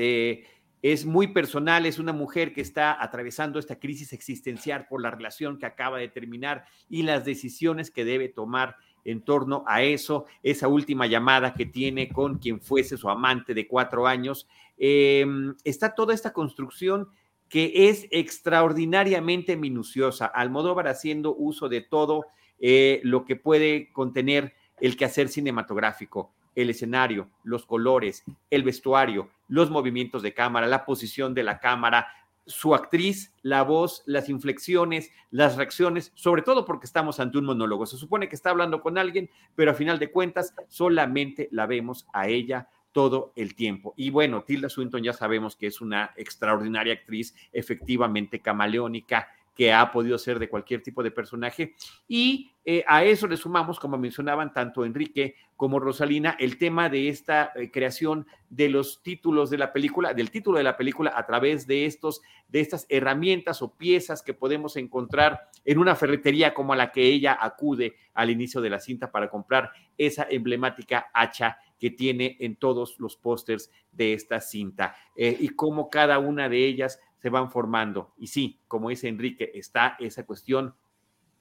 es muy personal, es una mujer que está atravesando esta crisis existencial por la relación que acaba de terminar y las decisiones que debe tomar en torno a eso, esa última llamada que tiene con quien fuese su amante de cuatro años. Em, está toda esta construcción que es extraordinariamente minuciosa, Almodóvar haciendo uso de todo eh, lo que puede contener el quehacer cinematográfico el escenario, los colores, el vestuario, los movimientos de cámara, la posición de la cámara, su actriz, la voz, las inflexiones, las reacciones, sobre todo porque estamos ante un monólogo. Se supone que está hablando con alguien, pero a final de cuentas solamente la vemos a ella todo el tiempo. Y bueno, Tilda Swinton ya sabemos que es una extraordinaria actriz, efectivamente camaleónica, que ha podido ser de cualquier tipo de personaje. Y eh, a eso le sumamos, como mencionaban tanto Enrique como Rosalina, el tema de esta eh, creación de los títulos de la película, del título de la película a través de estos, de estas herramientas o piezas que podemos encontrar en una ferretería como la que ella acude al inicio de la cinta para comprar esa emblemática hacha que tiene en todos los pósters de esta cinta eh, y cómo cada una de ellas se van formando. Y sí, como dice Enrique, está esa cuestión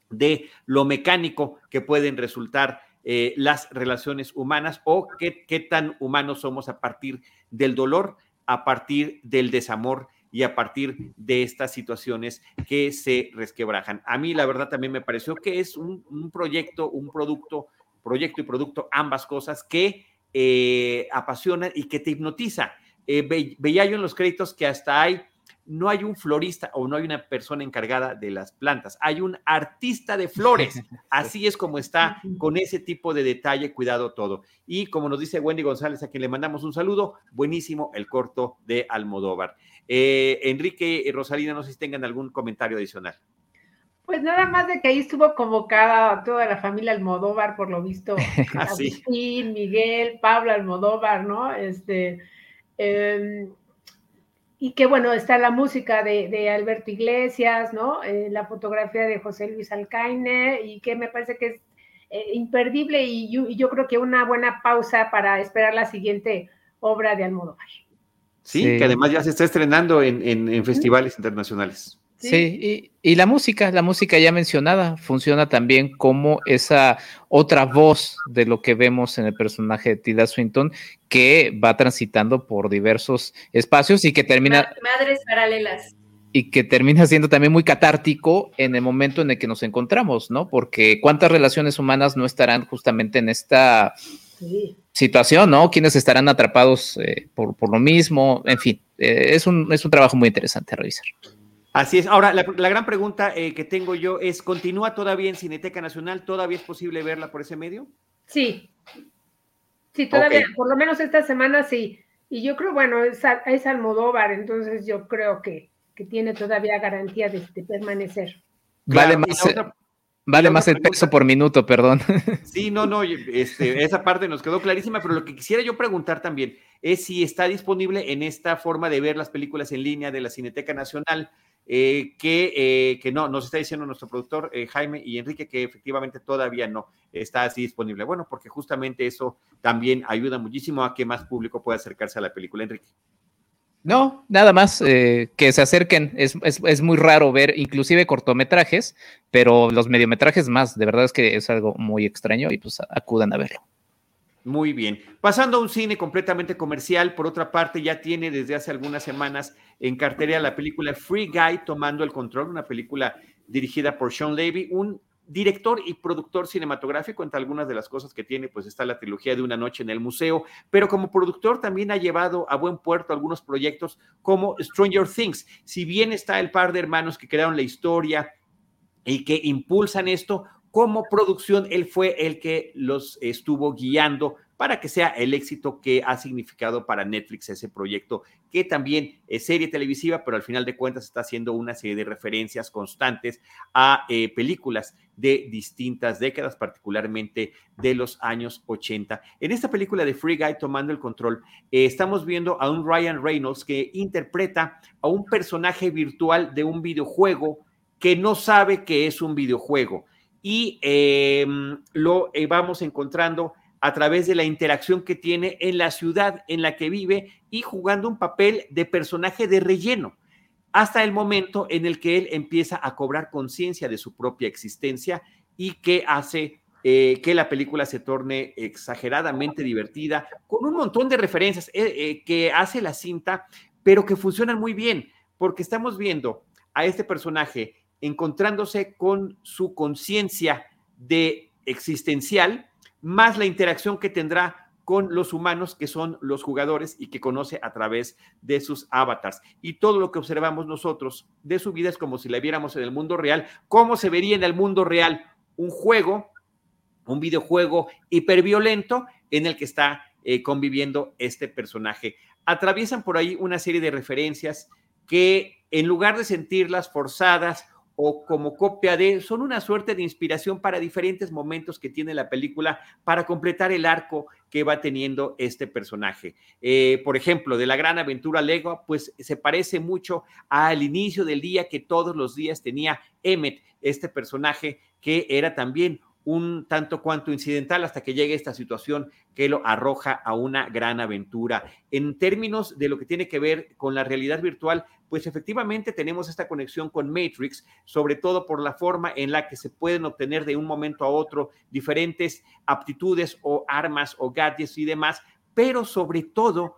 de lo mecánico que pueden resultar eh, las relaciones humanas o qué, qué tan humanos somos a partir del dolor, a partir del desamor y a partir de estas situaciones que se resquebrajan. A mí la verdad también me pareció que es un, proyecto, un producto, proyecto y producto, ambas cosas que eh, apasionan y que te hipnotiza. Eh, veía yo en los créditos que hasta hay no hay un florista o no hay una persona encargada de las plantas, hay un artista de flores. [laughs] Así es como está con ese tipo de detalle, cuidado todo. Y como nos dice Wendy González, a quien le mandamos un saludo, buenísimo el corto de Almodóvar. Eh, Enrique y Rosalina, no sé si tengan algún comentario adicional. Pues nada más de que ahí estuvo convocada toda la familia Almodóvar, por lo visto. [laughs] Así. Ah, Miguel, Pablo Almodóvar, ¿no? Este. Em, y que bueno, está la música de, Alberto Iglesias, ¿no? Eh, la fotografía de José Luis Alcaine, y que me parece que es eh, imperdible y yo, creo que una buena pausa para esperar la siguiente obra de Almodóvar. Sí, que además ya se está estrenando en festivales internacionales. Sí, y, la música, la música ya mencionada, funciona también como esa otra voz de lo que vemos en el personaje de Tilda Swinton, que va transitando por diversos espacios y que termina... Madres paralelas. Y que termina siendo también muy catártico en el momento en el que nos encontramos, ¿no? Porque cuántas relaciones humanas no estarán justamente en esta situación, ¿no? Quienes estarán atrapados eh, por, lo mismo, en fin, eh, es, un, es un trabajo muy interesante a revisar. Así es. Ahora, la, gran pregunta eh, que tengo yo es, ¿continúa todavía en Cineteca Nacional? ¿Todavía es posible verla por ese medio? Sí. Sí, todavía, por lo menos esta semana sí. Y yo creo, bueno, es, es Almodóvar, entonces yo creo que, tiene todavía garantía de, permanecer. Vale más, vale más el peso por minuto, perdón. [laughs] Sí, no, no, este, esa parte nos quedó clarísima, pero lo que quisiera yo preguntar también es si está disponible en esta forma de ver las películas en línea de la Cineteca Nacional eh, que, eh, que, no, nos está diciendo nuestro productor eh, Jaime y Enrique que efectivamente todavía no está así disponible. Bueno, porque justamente eso también ayuda muchísimo a que más público pueda acercarse a la película, Enrique. No, nada más eh, que se acerquen. Es, es, muy raro ver inclusive cortometrajes, pero los mediometrajes más. De verdad es que es algo muy extraño y pues acudan a verlo. Muy bien. Pasando a un cine completamente comercial, por otra parte, ya tiene desde hace algunas semanas en cartera la película Free Guy tomando el control, una película dirigida por Sean Levy, un director y productor cinematográfico, entre algunas de las cosas que tiene, pues está la trilogía de Una Noche en el Museo, pero como productor también ha llevado a buen puerto algunos proyectos como Stranger Things. Si bien está el par de hermanos que crearon la historia y que impulsan esto, como producción, él fue el que los estuvo guiando para que sea el éxito que ha significado para Netflix ese proyecto, que también es serie televisiva, pero al final de cuentas está haciendo una serie de referencias constantes a eh, películas de distintas décadas, particularmente de los años 80. En esta película de Free Guy tomando el control, eh, estamos viendo a un Ryan Reynolds que interpreta a un personaje virtual de un videojuego que no sabe que es un videojuego. Y em, lo eh, vamos encontrando a través de la interacción que tiene en la ciudad en la que vive y jugando un papel de personaje de relleno, hasta el momento en el que él empieza a cobrar conciencia de su propia existencia y que hace eh, que la película se torne exageradamente divertida, con un montón de referencias eh, eh, que hace la cinta, pero que funcionan muy bien, porque estamos viendo a este personaje encontrándose con su conciencia de existencial, más la interacción que tendrá con los humanos que son los jugadores y que conoce a través de sus avatars. Y todo lo que observamos nosotros de su vida es como si la viéramos en el mundo real. ¿Cómo se vería en el mundo real un juego, un videojuego hiperviolento en el que está eh, conviviendo este personaje? Atraviesan por ahí una serie de referencias que en lugar de sentirlas forzadas o como copia de, son una suerte de inspiración para diferentes momentos que tiene la película para completar el arco que va teniendo este personaje. Eh, por ejemplo, de la gran aventura Lego, pues se parece mucho al inicio del día que todos los días tenía Emmet, este personaje que era también un tanto cuanto incidental hasta que llegue esta situación que lo arroja a una gran aventura. En términos de lo que tiene que ver con la realidad virtual, pues efectivamente tenemos esta conexión con Matrix, sobre todo por la forma en la que se pueden obtener de un momento a otro diferentes aptitudes o armas o gadgets y demás, pero sobre todo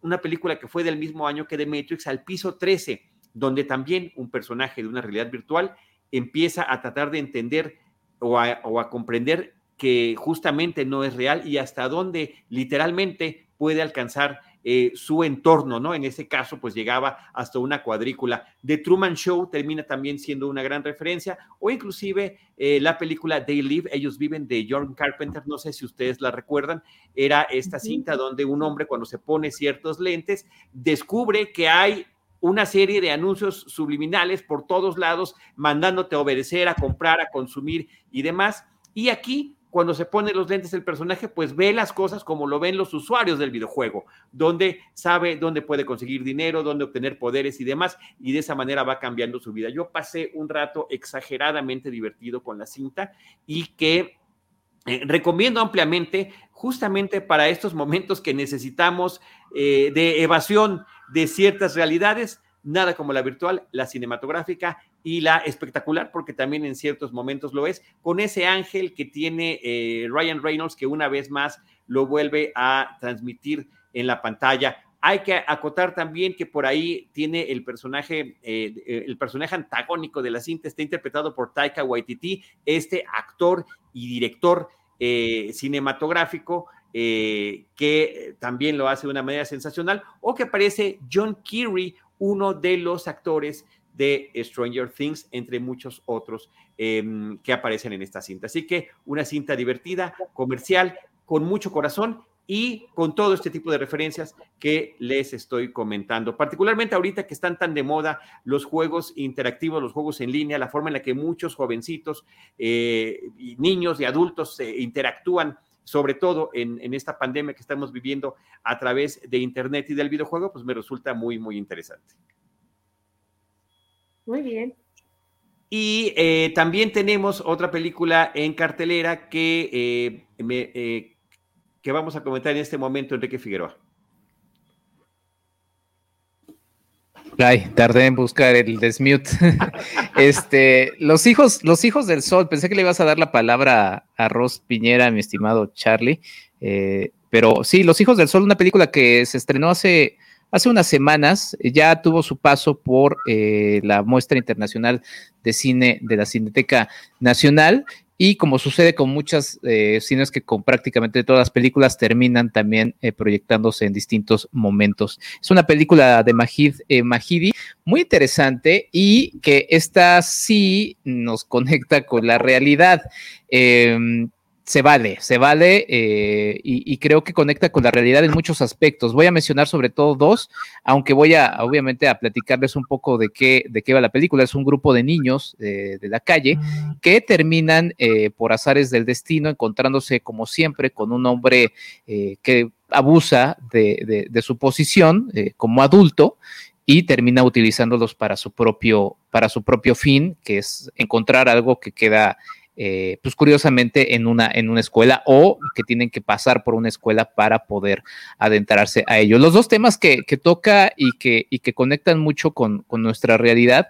una película que fue del mismo año que de Matrix, al piso 13, donde también un personaje de una realidad virtual empieza a tratar de entender o a, comprender que justamente no es real y hasta dónde literalmente puede alcanzar eh, su entorno, ¿no? En ese caso, pues llegaba hasta una cuadrícula. The Truman Show termina también siendo una gran referencia, o inclusive eh, la película They Live, ellos viven de John Carpenter, no sé si ustedes la recuerdan, era esta cinta donde un hombre cuando se pone ciertos lentes descubre que hay una serie de anuncios subliminales por todos lados, mandándote a obedecer, a comprar, a consumir y demás. Y aquí, cuando se pone los lentes el personaje, pues ve las cosas como lo ven los usuarios del videojuego, donde sabe dónde puede conseguir dinero, dónde obtener poderes y demás, y de esa manera va cambiando su vida. Yo pasé un rato exageradamente divertido con la cinta y que eh, recomiendo ampliamente justamente para estos momentos que necesitamos eh, de evasión de ciertas realidades, nada como la virtual, la cinematográfica y la espectacular, porque también en ciertos momentos lo es, con ese ángel que tiene eh, Ryan Reynolds, que una vez más lo vuelve a transmitir en la pantalla. Hay que acotar también que por ahí tiene el personaje, el personaje antagónico de la cinta, está interpretado por Taika Waititi, este actor y director eh, cinematográfico eh, que también lo hace de una manera sensacional, o que aparece John Kerry, uno de los actores de Stranger Things, entre muchos otros em, que aparecen en esta cinta. Así que una cinta divertida, comercial, con mucho corazón y con todo este tipo de referencias que les estoy comentando. Particularmente ahorita que están tan de moda los juegos interactivos, los juegos en línea, la forma en la que muchos jovencitos, eh, niños y adultos se interactúan sobre todo en, en, esta pandemia que estamos viviendo a través de Internet y del videojuego, pues me resulta muy, muy interesante. Muy bien. Y eh, también tenemos otra película en cartelera que eh, me, que vamos a comentar en este momento, Enrique Figueroa. Ay, tardé en buscar el desmute. [laughs] este, los hijos, los hijos del sol. Pensé que le ibas a dar la palabra a Ross Piñera, mi estimado Charlie. Eh, pero sí, Los hijos del sol, una película que se estrenó hace, hace unas semanas, ya tuvo su paso por eh, la muestra internacional de cine de la Cineteca Nacional y como sucede con muchas eh, cines que con prácticamente todas las películas terminan también eh, proyectándose en distintos momentos. Es una película de Majid eh, Mahidi muy interesante y que esta sí nos [laughs] conecta con la realidad. Se vale, se vale eh, y, creo que conecta con la realidad en muchos aspectos. Voy a mencionar sobre todo dos, aunque voy a obviamente a platicarles un poco de qué, de qué va la película. Es un grupo de niños eh, de la calle mm. que terminan eh, por azares del destino encontrándose como siempre con un hombre que abusa de, de su posición como adulto y termina utilizándolos para su propio, para su propio fin, que es encontrar algo que queda eh, pues curiosamente en una, en una escuela o que tienen que pasar por una escuela para poder adentrarse a ello. Los dos temas que, toca y que, y que conectan mucho con, nuestra realidad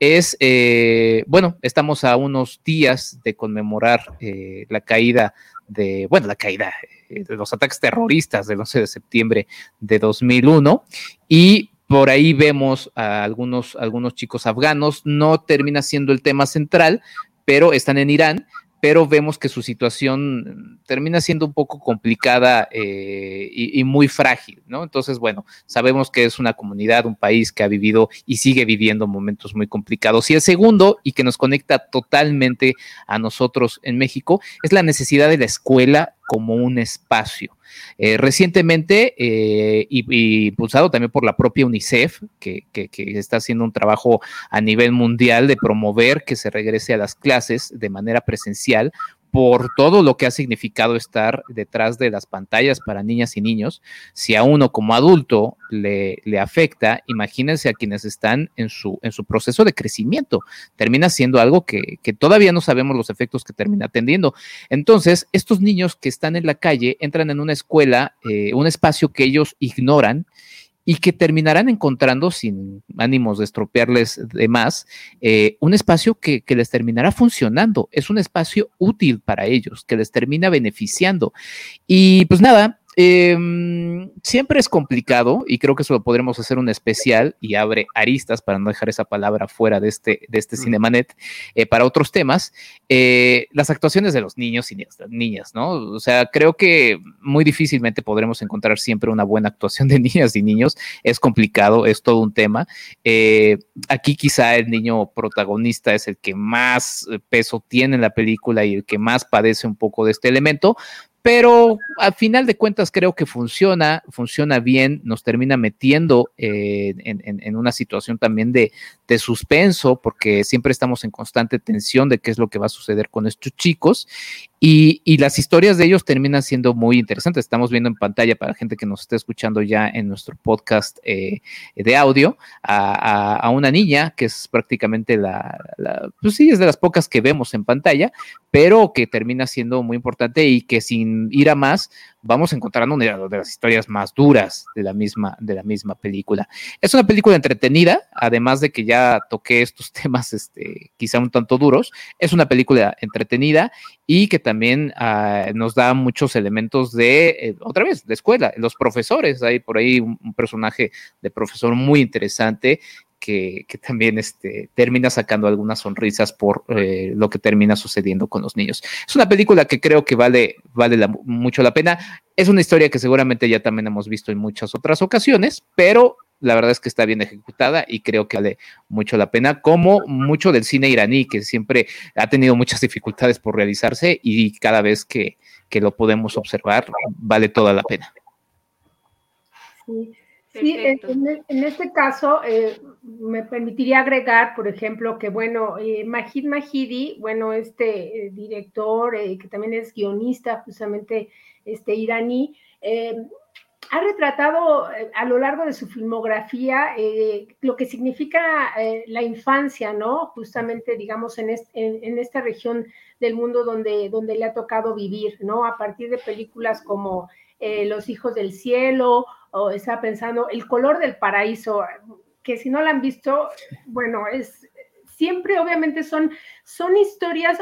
es, eh, bueno, estamos a unos días de conmemorar eh, la caída de, bueno, la caída de los ataques terroristas del 11 de septiembre de 2001 y por ahí vemos a algunos, algunos chicos afganos, no termina siendo el tema central, pero están en Irán, pero vemos que su situación termina siendo un poco complicada eh, y, muy frágil, ¿no? Entonces, bueno, sabemos que es una comunidad, un país que ha vivido y sigue viviendo momentos muy complicados. Y el segundo, y que nos conecta totalmente a nosotros en México, es la necesidad de la escuela como un espacio. Eh, recientemente, eh, y, impulsado también por la propia UNICEF, que, está haciendo un trabajo a nivel mundial de promover que se regrese a las clases de manera presencial, por todo lo que ha significado estar detrás de las pantallas para niñas y niños, si a uno como adulto le, le, afecta, imagínense a quienes están en su, en su proceso de crecimiento. Termina siendo algo que, todavía no sabemos los efectos que termina atendiendo. Entonces, estos niños que están en la calle entran en una escuela, eh, un espacio que ellos ignoran y que terminarán encontrando, sin ánimos de estropearles de más, eh, un espacio que, que, les terminará funcionando. Es un espacio útil para ellos, que les termina beneficiando. Y pues nada, Em, siempre es complicado y creo que eso lo podremos hacer un especial y abre aristas para no dejar esa palabra fuera de este, de este Cinemanet eh, para otros temas. Eh, las actuaciones de los niños y niñas, ¿no? O sea, creo que muy difícilmente podremos encontrar siempre una buena actuación de [laughs] niñas y niños. Es complicado, es todo un tema. Eh, aquí quizá el niño protagonista es el que más peso tiene en la película y el que más padece un poco de este elemento, pero al final de cuentas creo que funciona, funciona bien, nos termina metiendo eh, en, una situación también de, de, suspenso, porque siempre estamos en constante tensión de qué es lo que va a suceder con estos chicos. Y, las historias de ellos terminan siendo muy interesantes. Estamos viendo en pantalla para gente que nos esté escuchando ya en nuestro podcast eh, de audio a, una niña que es prácticamente la, pues sí, es de las pocas que vemos en pantalla, pero que termina siendo muy importante y que sin ir a más, vamos encontrando una de las historias más duras de la misma, de la misma película. Es una película entretenida, además de que ya toqué estos [laughs] temas este, quizá un tanto duros. Es una película entretenida y que también ah, nos da muchos elementos de, eh, otra vez, de escuela. Los profesores, hay por ahí un, personaje de profesor muy interesante que, también este, termina sacando algunas sonrisas por eh, lo que termina sucediendo con los niños. Es una película que creo que vale, vale mucho la pena. Es una historia que seguramente ya también hemos visto en muchas otras ocasiones, pero la verdad es que está bien ejecutada y creo que vale mucho la pena, como mucho del cine iraní, que siempre ha tenido muchas dificultades por realizarse y cada vez que, lo podemos observar, vale toda la pena. Sí, en, este caso eh, me permitiría agregar, por ejemplo, que bueno, eh, Majid Mahidi, bueno, este eh, director que también es guionista justamente este iraní, ha retratado eh, a lo largo de su filmografía eh, lo que significa eh, la infancia, ¿no? Justamente, digamos, en, en, esta región del mundo donde, donde le ha tocado vivir, ¿no? A partir de películas como Los Hijos del Cielo, o estaba pensando El color del paraíso, que si no la han visto, bueno, es siempre obviamente son, son historias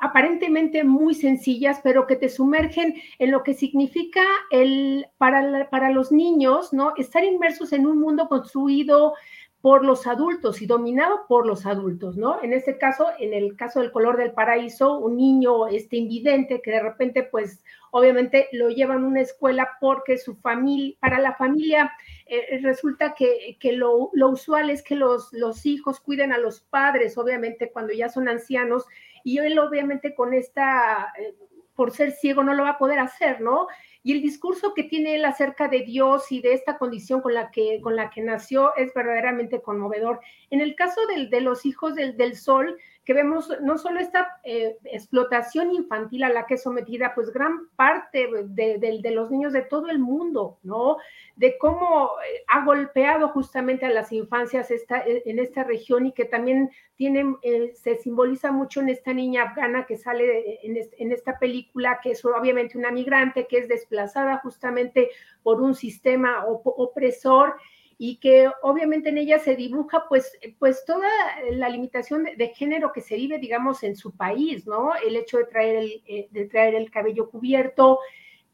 aparentemente muy sencillas, pero que te sumergen en lo que significa el, para, para los niños, ¿no? Estar inmersos en un mundo construido por los adultos y dominado por los adultos, ¿no? En este caso, en el caso del color del paraíso, un niño este invidente que de repente, pues, obviamente lo llevan a una escuela porque su familia, para la familia, eh, resulta que, que lo, lo, usual es que los, los hijos cuiden a los padres, obviamente, cuando ya son ancianos, y él obviamente con esta, eh, por ser ciego, no lo va a poder hacer, ¿no? Y el discurso que tiene él acerca de Dios y de esta condición con la que, con la que nació es verdaderamente conmovedor. En el caso del, de los hijos del, del sol, que vemos no solo esta eh, explotación infantil a la que es sometida, pues gran parte de, los niños de todo el mundo, ¿no? De cómo eh, ha golpeado justamente a las infancias esta, eh, en esta región y que también tiene, se simboliza mucho en esta niña afgana que sale en, en esta película, que es obviamente una migrante que es desplazada justamente por un sistema opresor y que obviamente en ella se dibuja pues, pues toda la limitación de, género que se vive, digamos, en su país, ¿no? El hecho de traer el, eh, de traer el cabello cubierto,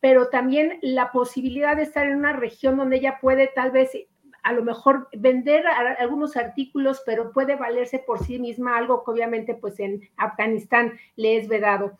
pero también la posibilidad de estar en una región donde ella puede tal vez a lo mejor vender algunos artículos, pero puede valerse por sí misma, algo que obviamente pues en Afganistán le es vedado.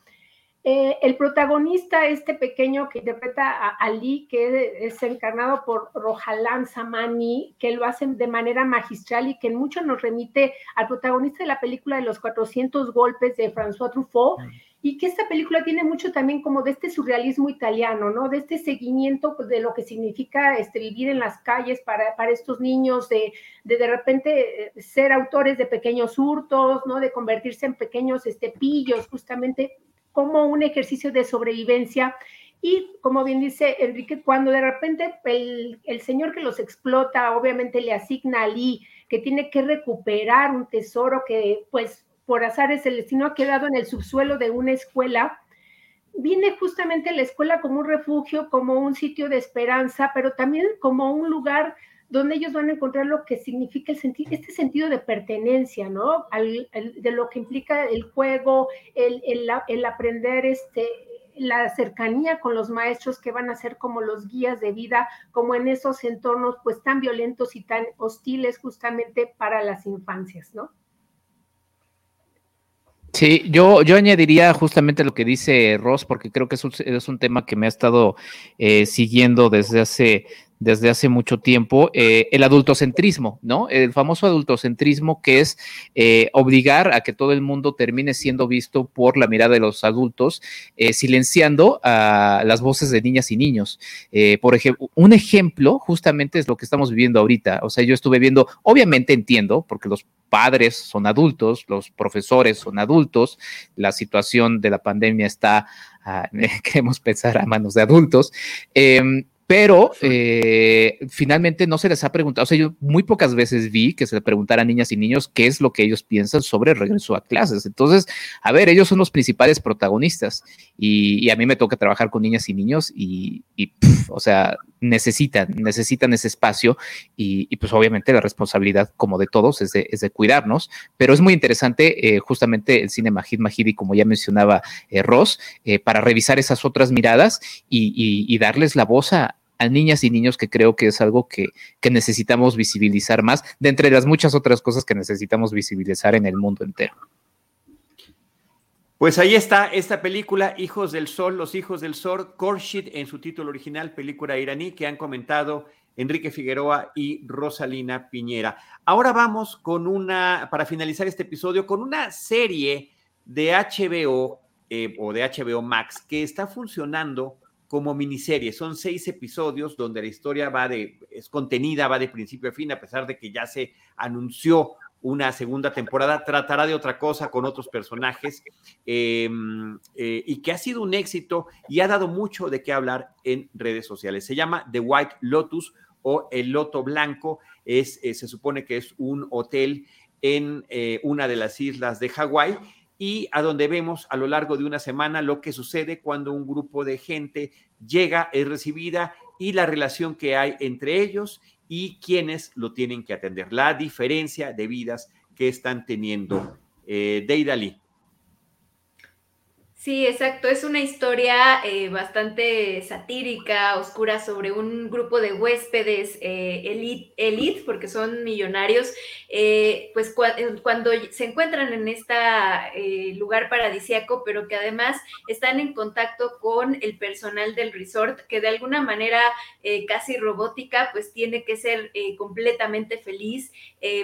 Eh, el protagonista, este pequeño que interpreta a Ali, que es encarnado por Rojalan Samani, que lo hacen de manera magistral y que mucho nos remite al protagonista de la película de los 400 golpes de François Truffaut, y que esta película tiene mucho también como de este surrealismo italiano, ¿no? De este seguimiento de lo que significa este, vivir en las calles para, para estos niños, de, de, de repente eh, ser autores de pequeños hurtos, ¿no? De convertirse en pequeños este, pillos, justamente como un ejercicio de sobrevivencia. Y como bien dice Enrique, cuando de repente el, señor que los explota, obviamente le asigna a Lee que tiene que recuperar un tesoro que pues por azar es el destino ha quedado en el subsuelo de una escuela, viene justamente la escuela como un refugio, como un sitio de esperanza, pero también como un lugar donde ellos van a encontrar lo que significa el sentido, este sentido de pertenencia, ¿no? de lo que implica el juego, el, el, aprender este, la cercanía con los maestros que van a ser como los guías de vida, como en esos entornos pues tan violentos y tan hostiles justamente para las infancias, ¿no? Sí, yo, yo añadiría justamente lo que dice Ross, porque creo que es un, es un tema que me ha estado eh, siguiendo desde hace, desde hace mucho tiempo, eh, el adultocentrismo, ¿no? El famoso adultocentrismo que es eh, obligar a que todo el mundo termine siendo visto por la mirada de los adultos, eh, silenciando a las voces de niñas y niños. por ejemplo, un ejemplo justamente es lo que estamos viviendo ahorita. O sea, yo estuve viendo, obviamente entiendo, porque los padres son adultos, los profesores son adultos, la situación de la pandemia está, [laughs] queremos pensar, a manos de adultos. Pero eh, finalmente no se les ha preguntado, o sea, yo muy pocas veces vi que se le preguntara a niñas y niños qué es lo que ellos piensan sobre el regreso a clases. Entonces, a ver, ellos son los principales protagonistas y, a mí me toca trabajar con niñas y niños y, o sea, necesitan, necesitan ese espacio y, pues obviamente la responsabilidad, como de todos, es de, es de cuidarnos, pero es muy interesante eh, justamente el cine Majid Majidi, como ya mencionaba eh, Ross, para revisar esas otras miradas y darles la voz a, a niñas y niños que creo que es algo que, necesitamos visibilizar más, de entre las muchas otras cosas que necesitamos visibilizar en el mundo entero. Pues ahí está esta película, Hijos del Sol, Los Hijos del Sol, Khorshid en su título original, película iraní, que han comentado Enrique Figueroa y Rosalina Piñera. Ahora vamos con una, para finalizar este episodio, con una serie de HBO eh, o de HBO Max que está funcionando como miniserie. Son seis episodios donde la historia va de, es contenida, va de principio a fin, a pesar de que ya se anunció una segunda temporada, tratará de otra cosa con otros personajes em, eh, y que ha sido un éxito y ha dado mucho de qué hablar en redes sociales. Se llama The White Lotus o El Loto Blanco. Es, eh, se supone que es un hotel en eh, una de las islas de Hawái y a donde vemos a lo largo de una semana lo que sucede cuando un grupo de gente llega, es recibida y la relación que hay entre ellos y quienes lo tienen que atender, la diferencia de vidas que están teniendo. Eh, Deidali. Sí, exacto. Es una historia eh, bastante satírica, oscura, sobre un grupo de huéspedes eh, elite, elite, porque son millonarios, eh, pues cuando se encuentran en este lugar paradisiaco, pero que además están en contacto con el personal del resort, que de alguna manera casi robótica, pues tiene que ser completamente feliz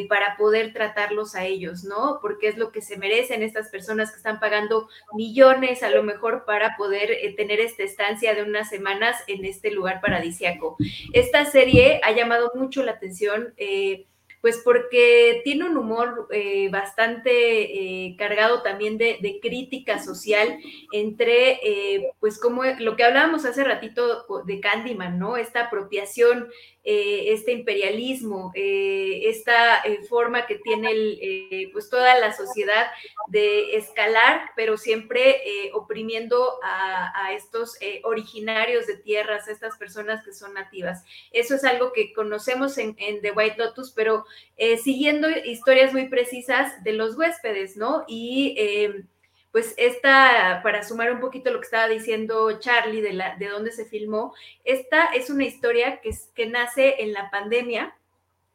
para poder tratarlos a ellos, ¿no? Porque es lo que se merecen estas personas que están pagando millones a lo mejor para poder eh, tener esta estancia de unas semanas en este lugar paradisiaco. Esta serie ha llamado mucho la atención. Eh, pues porque tiene un humor eh, bastante cargado también de, crítica social entre, pues como lo que hablábamos hace ratito de Candyman, ¿no? Esta apropiación eh, este imperialismo, eh, esta eh, forma que tiene pues toda la sociedad de escalar, pero siempre oprimiendo a, estos originarios de tierras, a estas personas que son nativas. Eso es algo que conocemos en, en The White Lotus, pero siguiendo historias muy precisas de los huéspedes, ¿no? Y pues esta, para sumar un poquito lo que estaba diciendo Charlie de, la, de dónde se filmó, esta es una historia que, nace en la pandemia.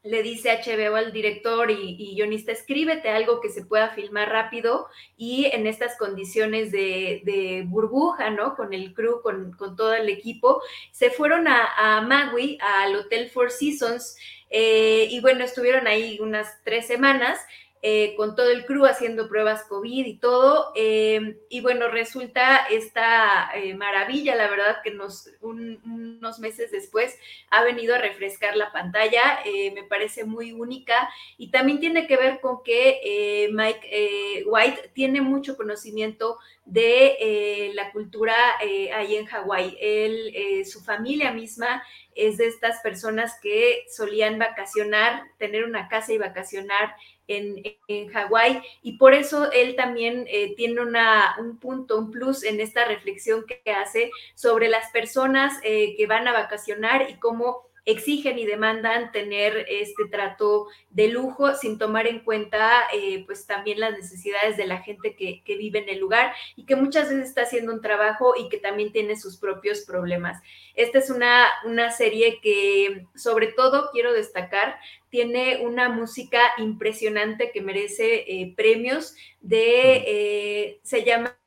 Le dice HBO al director y, guionista, escríbete algo que se pueda filmar rápido y en estas condiciones de, burbuja, ¿no? Con el crew, con, todo el equipo. Se fueron a, a Magui, al Hotel Four Seasons, eh, y bueno, estuvieron ahí unas tres semanas eh, con todo el crew haciendo pruebas COVID y todo. Eh, y bueno, resulta esta eh, maravilla, la verdad, que nos, unos meses después ha venido a refrescar la pantalla. me parece muy única y también tiene que ver con que Mike White tiene mucho conocimiento de la cultura ahí en Hawái. Su familia misma es de estas personas que solían vacacionar, tener una casa y vacacionar en, en Hawái y por eso él también eh, tiene una, un punto, un plus en esta reflexión que hace sobre las personas eh, que van a vacacionar y cómo exigen y demandan tener este trato de lujo sin tomar en cuenta eh, pues también las necesidades de la gente que, vive en el lugar y que muchas veces está haciendo un trabajo y que también tiene sus propios problemas. Esta es una, una serie que sobre todo quiero destacar, tiene una música impresionante que merece eh, premios eh, se llama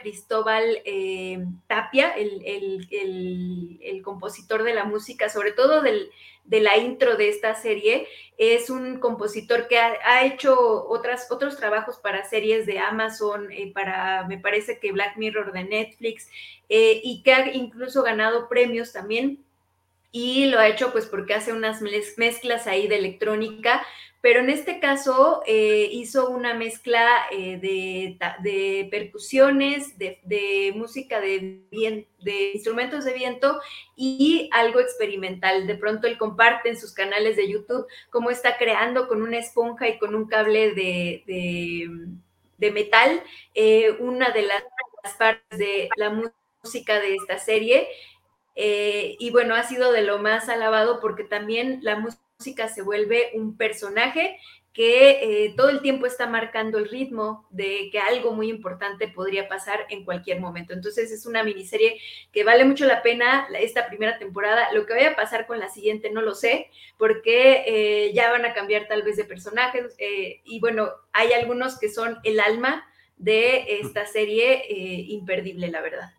Cristóbal eh, Tapia, el, compositor de la música, sobre todo de la intro de esta serie. Es un compositor que ha, hecho otros trabajos para series de Amazon, para, me parece que Black Mirror de Netflix, y que ha incluso ganado premios también. Y lo ha hecho pues porque hace unas mezclas ahí de electrónica pero en este caso eh, hizo una mezcla eh, de, percusiones, de, música de, de instrumentos de viento y algo experimental. De pronto él comparte en sus canales de YouTube cómo está creando con una esponja y con un cable de, metal eh, una de las partes de la música de esta serie. Y bueno, ha sido de lo más alabado porque también la música música se vuelve un personaje que eh, todo el tiempo está marcando el ritmo de que algo muy importante podría pasar en cualquier momento. Entonces es una miniserie que vale mucho la pena esta primera temporada. Lo que vaya a pasar con la siguiente no lo sé, porque eh, ya van a cambiar tal vez de personajes. Eh, y bueno, hay algunos que son el alma de esta serie imperdible, la verdad.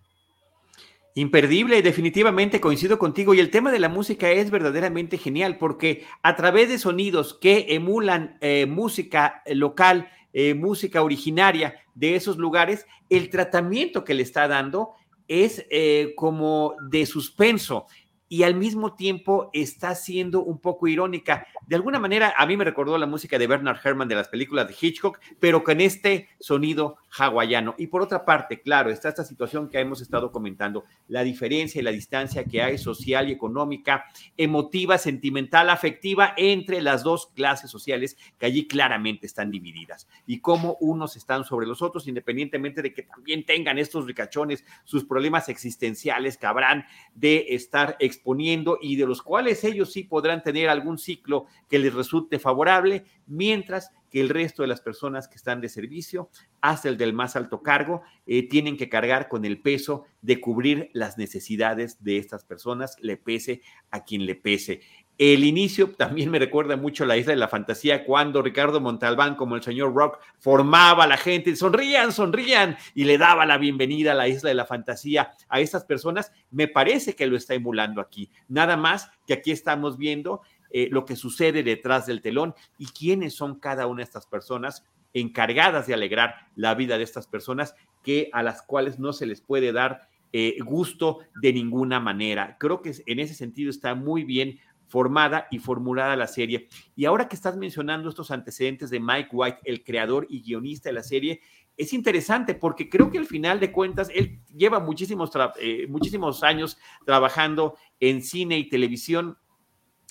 Imperdible, definitivamente coincido contigo. Y el tema de la música es verdaderamente genial porque a través de sonidos que emulan eh, música local, eh, música originaria de esos lugares, el tratamiento que le está dando es eh, como de suspenso y al mismo tiempo está siendo un poco irónica. De alguna manera, a mí me recordó la música de Bernard Herrmann de las películas de Hitchcock, pero con este sonido hawaiano. Y por otra parte, claro, está esta situación que hemos estado comentando, la diferencia y la distancia que hay social y económica, emotiva, sentimental, afectiva entre las dos clases sociales que allí claramente están divididas y cómo unos están sobre los otros, independientemente de que también tengan estos ricachones sus problemas existenciales que habrán de estar exponiendo y de los cuales ellos sí podrán tener algún ciclo que les resulte favorable, mientras que el resto de las personas que están de servicio, hasta el del más alto cargo, eh, tienen que cargar con el peso de cubrir las necesidades de estas personas, le pese a quien le pese. El inicio también me recuerda mucho a la isla de la fantasía cuando Ricardo Montalbán, como el señor Rock, formaba a la gente, sonrían, sonrían, y le daba la bienvenida a la isla de la fantasía a estas personas. Me parece que lo está emulando aquí. Nada más que aquí estamos viendo eh, lo que sucede detrás del telón y quiénes son cada una de estas personas encargadas de alegrar la vida de estas personas que a las cuales no se les puede dar eh, gusto de ninguna manera. Creo que en ese sentido está muy bien formada y formulada la serie. Y ahora que estás mencionando estos antecedentes de Mike White, el creador y guionista de la serie, es interesante porque creo que al final de cuentas él lleva muchísimos, eh, muchísimos años trabajando en cine y televisión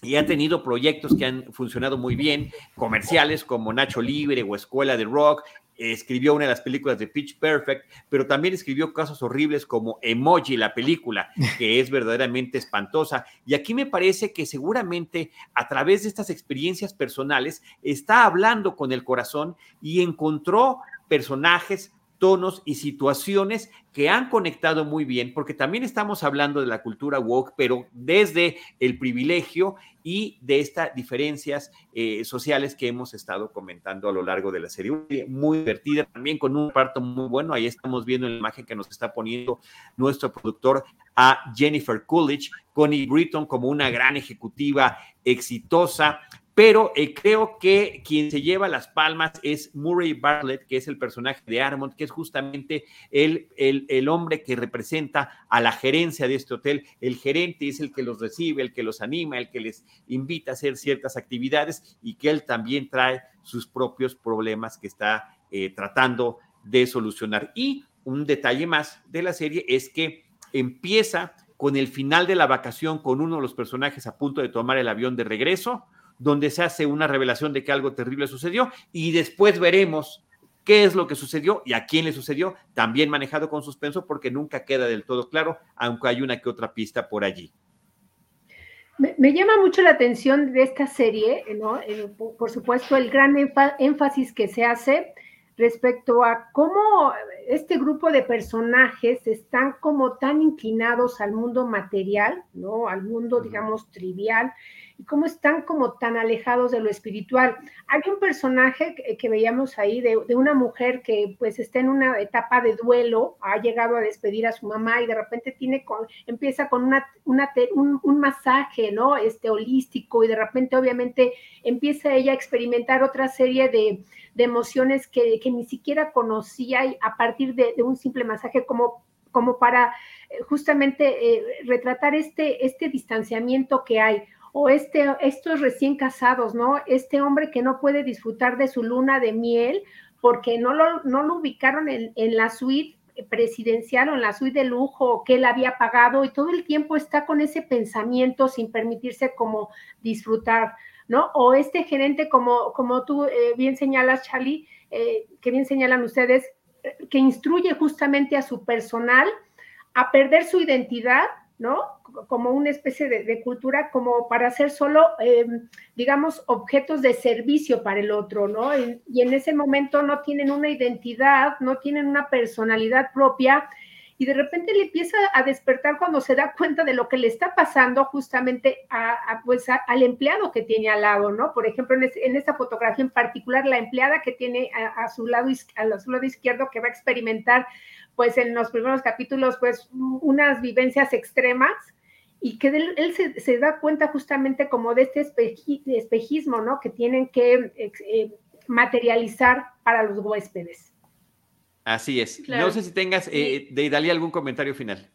y ha tenido proyectos que han funcionado muy bien, comerciales como Nacho Libre o Escuela de Rock, escribió una de las películas de Pitch Perfect, pero también escribió casos horribles como Emoji, la película, [laughs] que es verdaderamente espantosa. Y aquí me parece que seguramente a través de estas experiencias personales está hablando con el corazón y encontró personajes tonos y situaciones que han conectado muy bien, porque también estamos hablando de la cultura woke, pero desde el privilegio y de estas diferencias eh, sociales que hemos estado comentando a lo largo de la serie. Muy divertida, también con un parto muy bueno. Ahí estamos viendo la imagen que nos está poniendo nuestro productor a Jennifer Coolidge, Connie Britton como una gran ejecutiva exitosa, pero eh, creo que quien se lleva las palmas es Murray Bartlett, que es el personaje de Armond, que es justamente el, el, hombre que representa a la gerencia de este hotel. El gerente es el que los recibe, el que los anima, el que les invita a hacer ciertas actividades y que él también trae sus propios problemas que está eh, tratando de solucionar. Y un detalle más de la serie es que empieza con el final de la vacación con uno de los personajes a punto de tomar el avión de regreso donde se hace una revelación de que algo terrible sucedió y después veremos qué es lo que sucedió y a quién le sucedió, también manejado con suspenso porque nunca queda del todo claro, aunque hay una que otra pista por allí. Me, llama mucho la atención de esta serie, ¿no? Eh, por supuesto, el gran énfasis que se hace respecto a cómo este grupo de personajes están como tan inclinados al mundo material, ¿no? Al mundo, digamos, trivial, y cómo están como tan alejados de lo espiritual. Hay un personaje que, veíamos ahí de, una mujer que pues está en una etapa de duelo, ha llegado a despedir a su mamá y de repente tiene con, empieza con una, un, masaje, ¿no? Este holístico y de repente obviamente empieza ella a experimentar otra serie de, emociones que, ni siquiera conocía y a partir de, un simple masaje como como para eh, justamente eh, retratar este, este distanciamiento que hay o este, estos recién casados, ¿no? Este hombre que no puede disfrutar de su luna de miel porque no lo, no lo ubicaron en, la suite presidencial o en la suite de lujo que él había pagado y todo el tiempo está con ese pensamiento sin permitirse como disfrutar, ¿no? O este gerente, como, como tú eh, bien señalas, Charlie, que bien señalan ustedes, que instruye justamente a su personal a perder su identidad ¿no? Como una especie de, cultura como para ser solo, em, digamos, objetos de servicio para el otro, ¿no? y en ese momento no tienen una identidad, no tienen una personalidad propia y de repente le empieza a despertar cuando se da cuenta de lo que le está pasando justamente a, pues al empleado que tiene al lado, ¿no? Por ejemplo, en, esta fotografía en particular, la empleada que tiene a, su lado, a su lado izquierdo que va a experimentar pues en los primeros capítulos, pues unas vivencias extremas y que él, se, da cuenta justamente como de este espejismo, ¿no? Que tienen que eh, materializar para los huéspedes. Así es. No sé si tengas, eh, de Dalia, algún comentario final.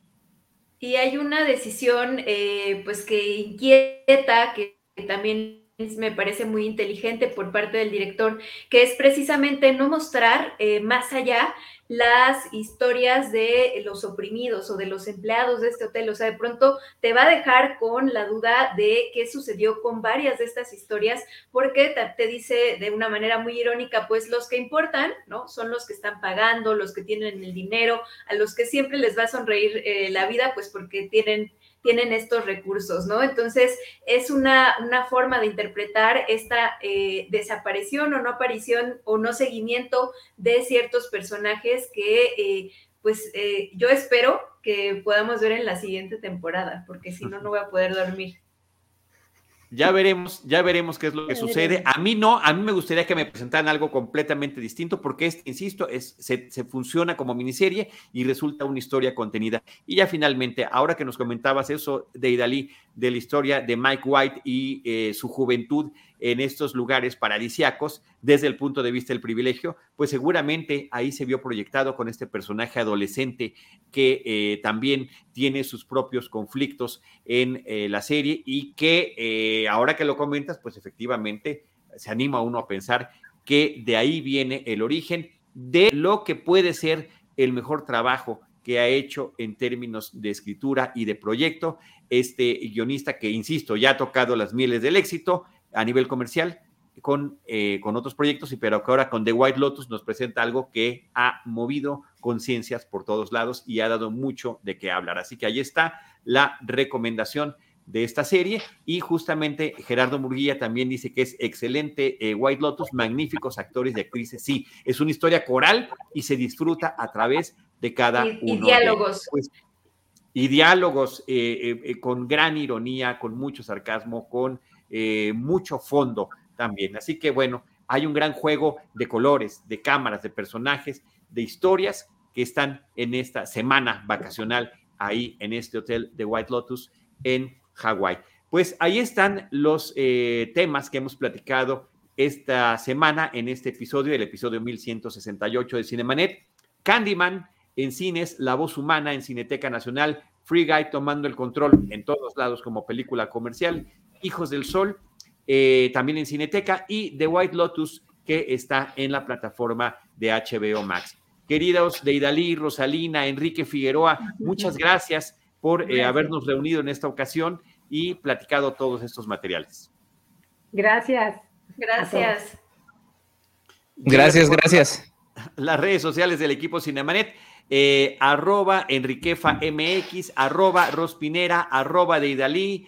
Y hay una decisión, eh, pues, que inquieta, que también me parece muy inteligente por parte del director, que es precisamente no mostrar más allá las historias de los oprimidos o de los empleados de este hotel. O sea, de pronto te va a dejar con la duda de qué sucedió con varias de estas historias, porque te, dice de una manera muy irónica, pues los que importan, ¿no? Son los que están pagando, los que tienen el dinero, a los que siempre les va a sonreír eh, la vida, pues porque tienen tienen estos recursos, ¿no? Entonces, es una, una forma de interpretar esta eh, desaparición o no aparición o no seguimiento de ciertos personajes que, eh, pues, eh, yo espero que podamos ver en la siguiente temporada, porque si no, no voy a poder dormir. Ya veremos, ya veremos qué es lo que sucede. A mí no, a mí me gustaría que me presentaran algo completamente distinto, porque este, insisto, es, se, funciona como miniserie y resulta una historia contenida. Y ya finalmente, ahora que nos comentabas eso de Idalí, de la historia de Mike White y eh, su juventud en estos lugares paradisiacos desde el punto de vista del privilegio, pues seguramente ahí se vio proyectado con este personaje adolescente que eh, también tiene sus propios conflictos en eh, la serie y que eh, ahora que lo comentas, pues efectivamente se anima uno a pensar que de ahí viene el origen de lo que puede ser el mejor trabajo que ha hecho en términos de escritura y de proyecto este guionista que, insisto, ya ha tocado las mieles del éxito, a nivel comercial con, eh, con otros proyectos, y pero que ahora con The White Lotus nos presenta algo que ha movido conciencias por todos lados y ha dado mucho de qué hablar. Así que ahí está la recomendación de esta serie y justamente Gerardo Murguía también dice que es excelente eh, White Lotus, magníficos actores y actrices. Sí, es una historia coral y se disfruta a través de cada y, uno. Y diálogos. Pues, y diálogos eh, con gran ironía, con mucho sarcasmo, con eh, mucho fondo también. Así que bueno, hay un gran juego de colores, de cámaras, de personajes, de historias que están en esta semana vacacional ahí en este hotel de White Lotus en Hawái. Pues ahí están los eh, temas que hemos platicado esta semana en este episodio, el episodio 1168 de Cinemanet. Candyman en cines, La Voz Humana en Cineteca Nacional, Free Guy tomando el control en todos lados como película comercial Hijos del Sol, eh, también en Cineteca, y The White Lotus, que está en la plataforma de HBO Max. Queridos de Idalí, Rosalina, Enrique Figueroa, muchas gracias por eh, habernos reunido en esta ocasión y platicado todos estos materiales. Gracias. Gracias. Gracias, gracias. Las redes sociales del equipo Cinemanet, eh, arroba Enriquefa MX, arroba Rospinera, arroba de Idalí,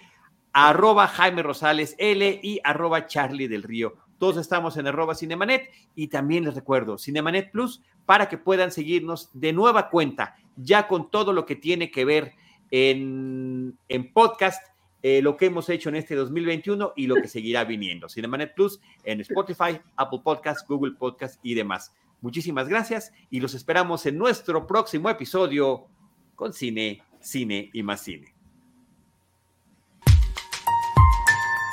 arroba Jaime Rosales L y arroba Charlie del Río. Todos estamos en arroba Cinemanet y también les recuerdo Cinemanet Plus para que puedan seguirnos de nueva cuenta, ya con todo lo que tiene que ver en, en podcast, eh, lo que hemos hecho en este 2021 y lo que seguirá viniendo. Cinemanet Plus en Spotify, Apple Podcast, Google Podcast y demás. Muchísimas gracias y los esperamos en nuestro próximo episodio con Cine, Cine y más Cine.